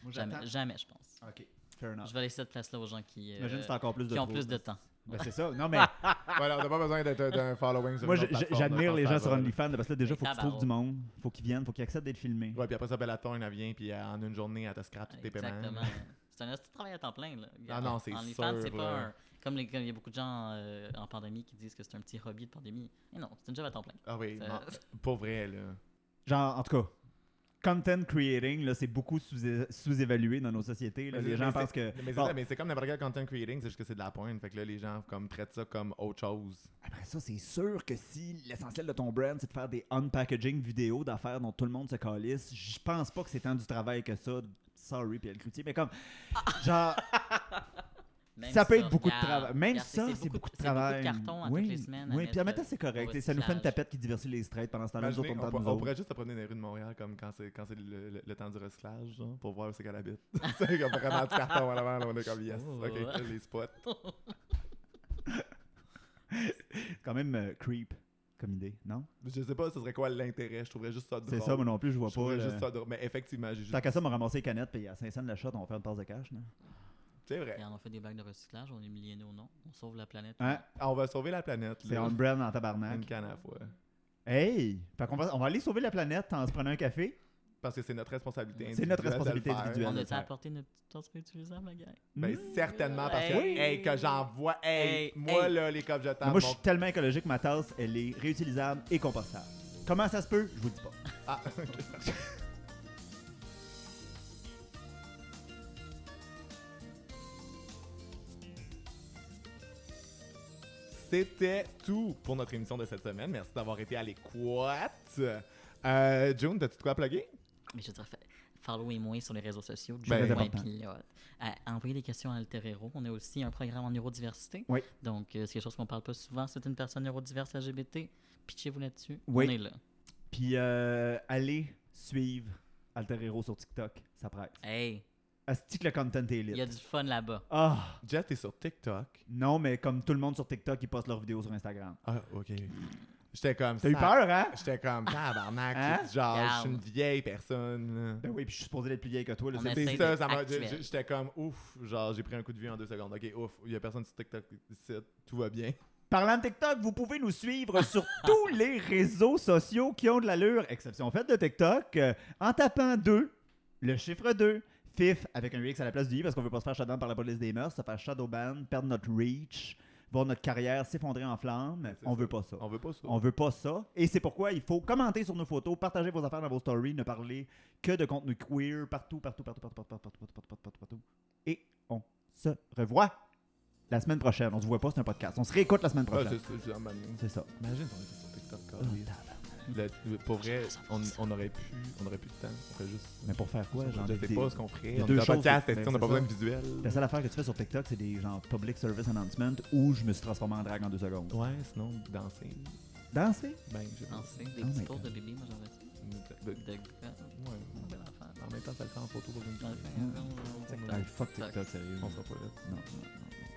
Moi, jamais, jamais, je pense. Ok, fair enough. Je vais laisser cette place-là aux gens qui, euh, c'est encore plus de qui ont trop. plus de temps. Ben, c'est ça. Non, mais voilà, on n'a pas besoin d'être d'un following sur moi, j'admire les gens sur. OnlyFans parce que là, déjà, Mais faut que tu trouves du monde. Faut qu'ils viennent, faut qu'ils acceptent d'être filmés. Ouais, puis après ça, Bellaton, elle vient, puis euh, en une journée, elle te scrape tous tes paiements. Exactement. C'est un petit travail à temps plein. Là. Ah non, c'est sûr, c'est pas un. Comme les- il y a beaucoup de gens euh, en pandémie qui disent que c'est un petit hobby de pandémie. Mais non, c'est une job à temps plein. Ah oui, non, pas vrai, là. Genre, en tout cas, content creating, là, c'est beaucoup sous- sous-évalué dans nos sociétés. là. Mais Les c'est- gens pensent que. Mais c'est Bon, ça, mais c'est comme n'importe quel content creating, c'est juste que c'est de la pointe. Fait que là, les gens comme traitent ça comme autre chose. Après ça, c'est sûr que si l'essentiel de ton brand, c'est de faire des unpackaging vidéos d'affaires dont tout le monde se calisse, je pense pas que c'est tant du travail que ça. Sorry, Pierre Cloutier, mais comme. Genre, Même ça peut être beaucoup de travail. Même regarde, ça, c'est beaucoup de c'est travail. beaucoup de carton à oui, toutes les semaines. Oui, puis en même temps, c'est correct. t'sais, Ça nous fait une tapette qui divertit les straits pendant ce temps-là. Imaginez, on on, on pourrait juste se promener dans les rues de Montréal comme quand c'est quand c'est le, le- le temps du recyclage, genre, pour voir où c'est qu'elle habite. c'est comme vraiment du carton à l'avant, là, on est comme yes. Oh. Ok, les spots. C'est quand même euh, creep comme idée, non? Je sais pas, ce serait quoi l'intérêt? Je trouverais juste ça drôle. C'est ça, moi non plus, je vois Je pas. trouverais le- juste ça drôle. Mais effectivement, j'ai juste. Tant qu'à ça, on va ramasser les canettes, puis à 500 de la shot, on va faire une passe de cash. non? C'est vrai. Et on fait des bagues de recyclage, on est millionnaires ou non. On sauve la planète. Hein? Ah, on va sauver la planète. C'est on brand en Une tabarnak. canne à la fois. Hey! Fait qu'on va, on va aller sauver la planète en se prenant un café. Parce que c'est notre responsabilité C'est notre individuelle de le responsabilité individuelle. On a-tu faire. apporté notre petite tasse réutilisable, la gang? Ben, Mm. certainement, parce que, Hey. hey, que j'en vois, hey, Hey, moi, là, les copes jetables, moi, je mon- suis tellement écologique, ma tasse, elle est réutilisable et compostable. Comment ça se peut? Je vous le dis pas. Ah, ok. C'était tout pour notre émission de cette semaine. Merci d'avoir été à l'écoute. Euh, June, t'as-tu de quoi plugger? Mais je dirais, follow-moi sur les réseaux sociaux. Ben, Joe important. Pilote. Euh, envoyez des questions à Alter Hero. On a aussi un programme en neurodiversité. Oui. Donc, euh, c'est quelque chose qu'on parle pas souvent. C'est une personne neurodiverse LGBT. Pitchez-vous là-dessus. Oui. On est là. Puis euh, allez suivre Alter Hero sur TikTok. Ça presse. Hey, Asti que le content est il y a du fun là-bas. Ah! Jess, t'es sur TikTok. Non, mais comme tout le monde sur TikTok, ils postent leurs vidéos sur Instagram. Ah, ok. J'étais comme T'as eu peur, hein? J'étais comme tabarnak. Hein? Genre, je suis une vieille personne. Ben oui, puis je suis supposé être plus vieille que toi. C'est- ça, ça m'a. J'étais comme ouf. Genre, j'ai pris un coup de vue en deux secondes. Ok, ouf. Il y a personne sur TikTok ici. Tout va bien. Parlant de TikTok, vous pouvez nous suivre sur tous les réseaux sociaux qui ont de l'allure, exception faite de TikTok, euh, en tapant 2, le chiffre 2, FIF avec un X à la place du I parce qu'on veut pas se faire shutdown par la police des mœurs, se faire shadowban, perdre notre reach. Voir notre carrière s'effondrer en flammes. C'est On ça. veut pas ça. On veut pas ça. On veut pas ça. Et c'est pourquoi il faut commenter sur nos photos, partager vos affaires dans vos stories, ne parler que de contenu queer partout, partout, partout, partout, partout, partout, partout, partout, partout, partout. Et on se revoit la semaine prochaine. On se voit pas, c'est un podcast. On se réécoute la semaine Ah, prochaine. c'est ça, ah, man, c'est ça. Imagine on était sur TikTok. Le- pour vrai, on, on aurait pu, on aurait plus de temps. On ferait juste. Mais pour faire quoi? Genre je des- sais pas ce qu'on ferait. y a On deux est en choses podcast, est-ce qu'on n'a c'est pas besoin de visuel? La seule affaire que tu fais sur TikTok, c'est des genre public service announcement où je me suis transformé en drague en deux secondes. Ouais, sinon, danser. Danser? Ben, je. Danser, des Oh my petits God. de bébé, moi j'aurais ça. Ben, De Ouais. En même temps, ça le fait en photo pour une Dans le vidéo. fait, on Ah, a- fuck TikTok, sérieux. On sera pas là. Non, non, non.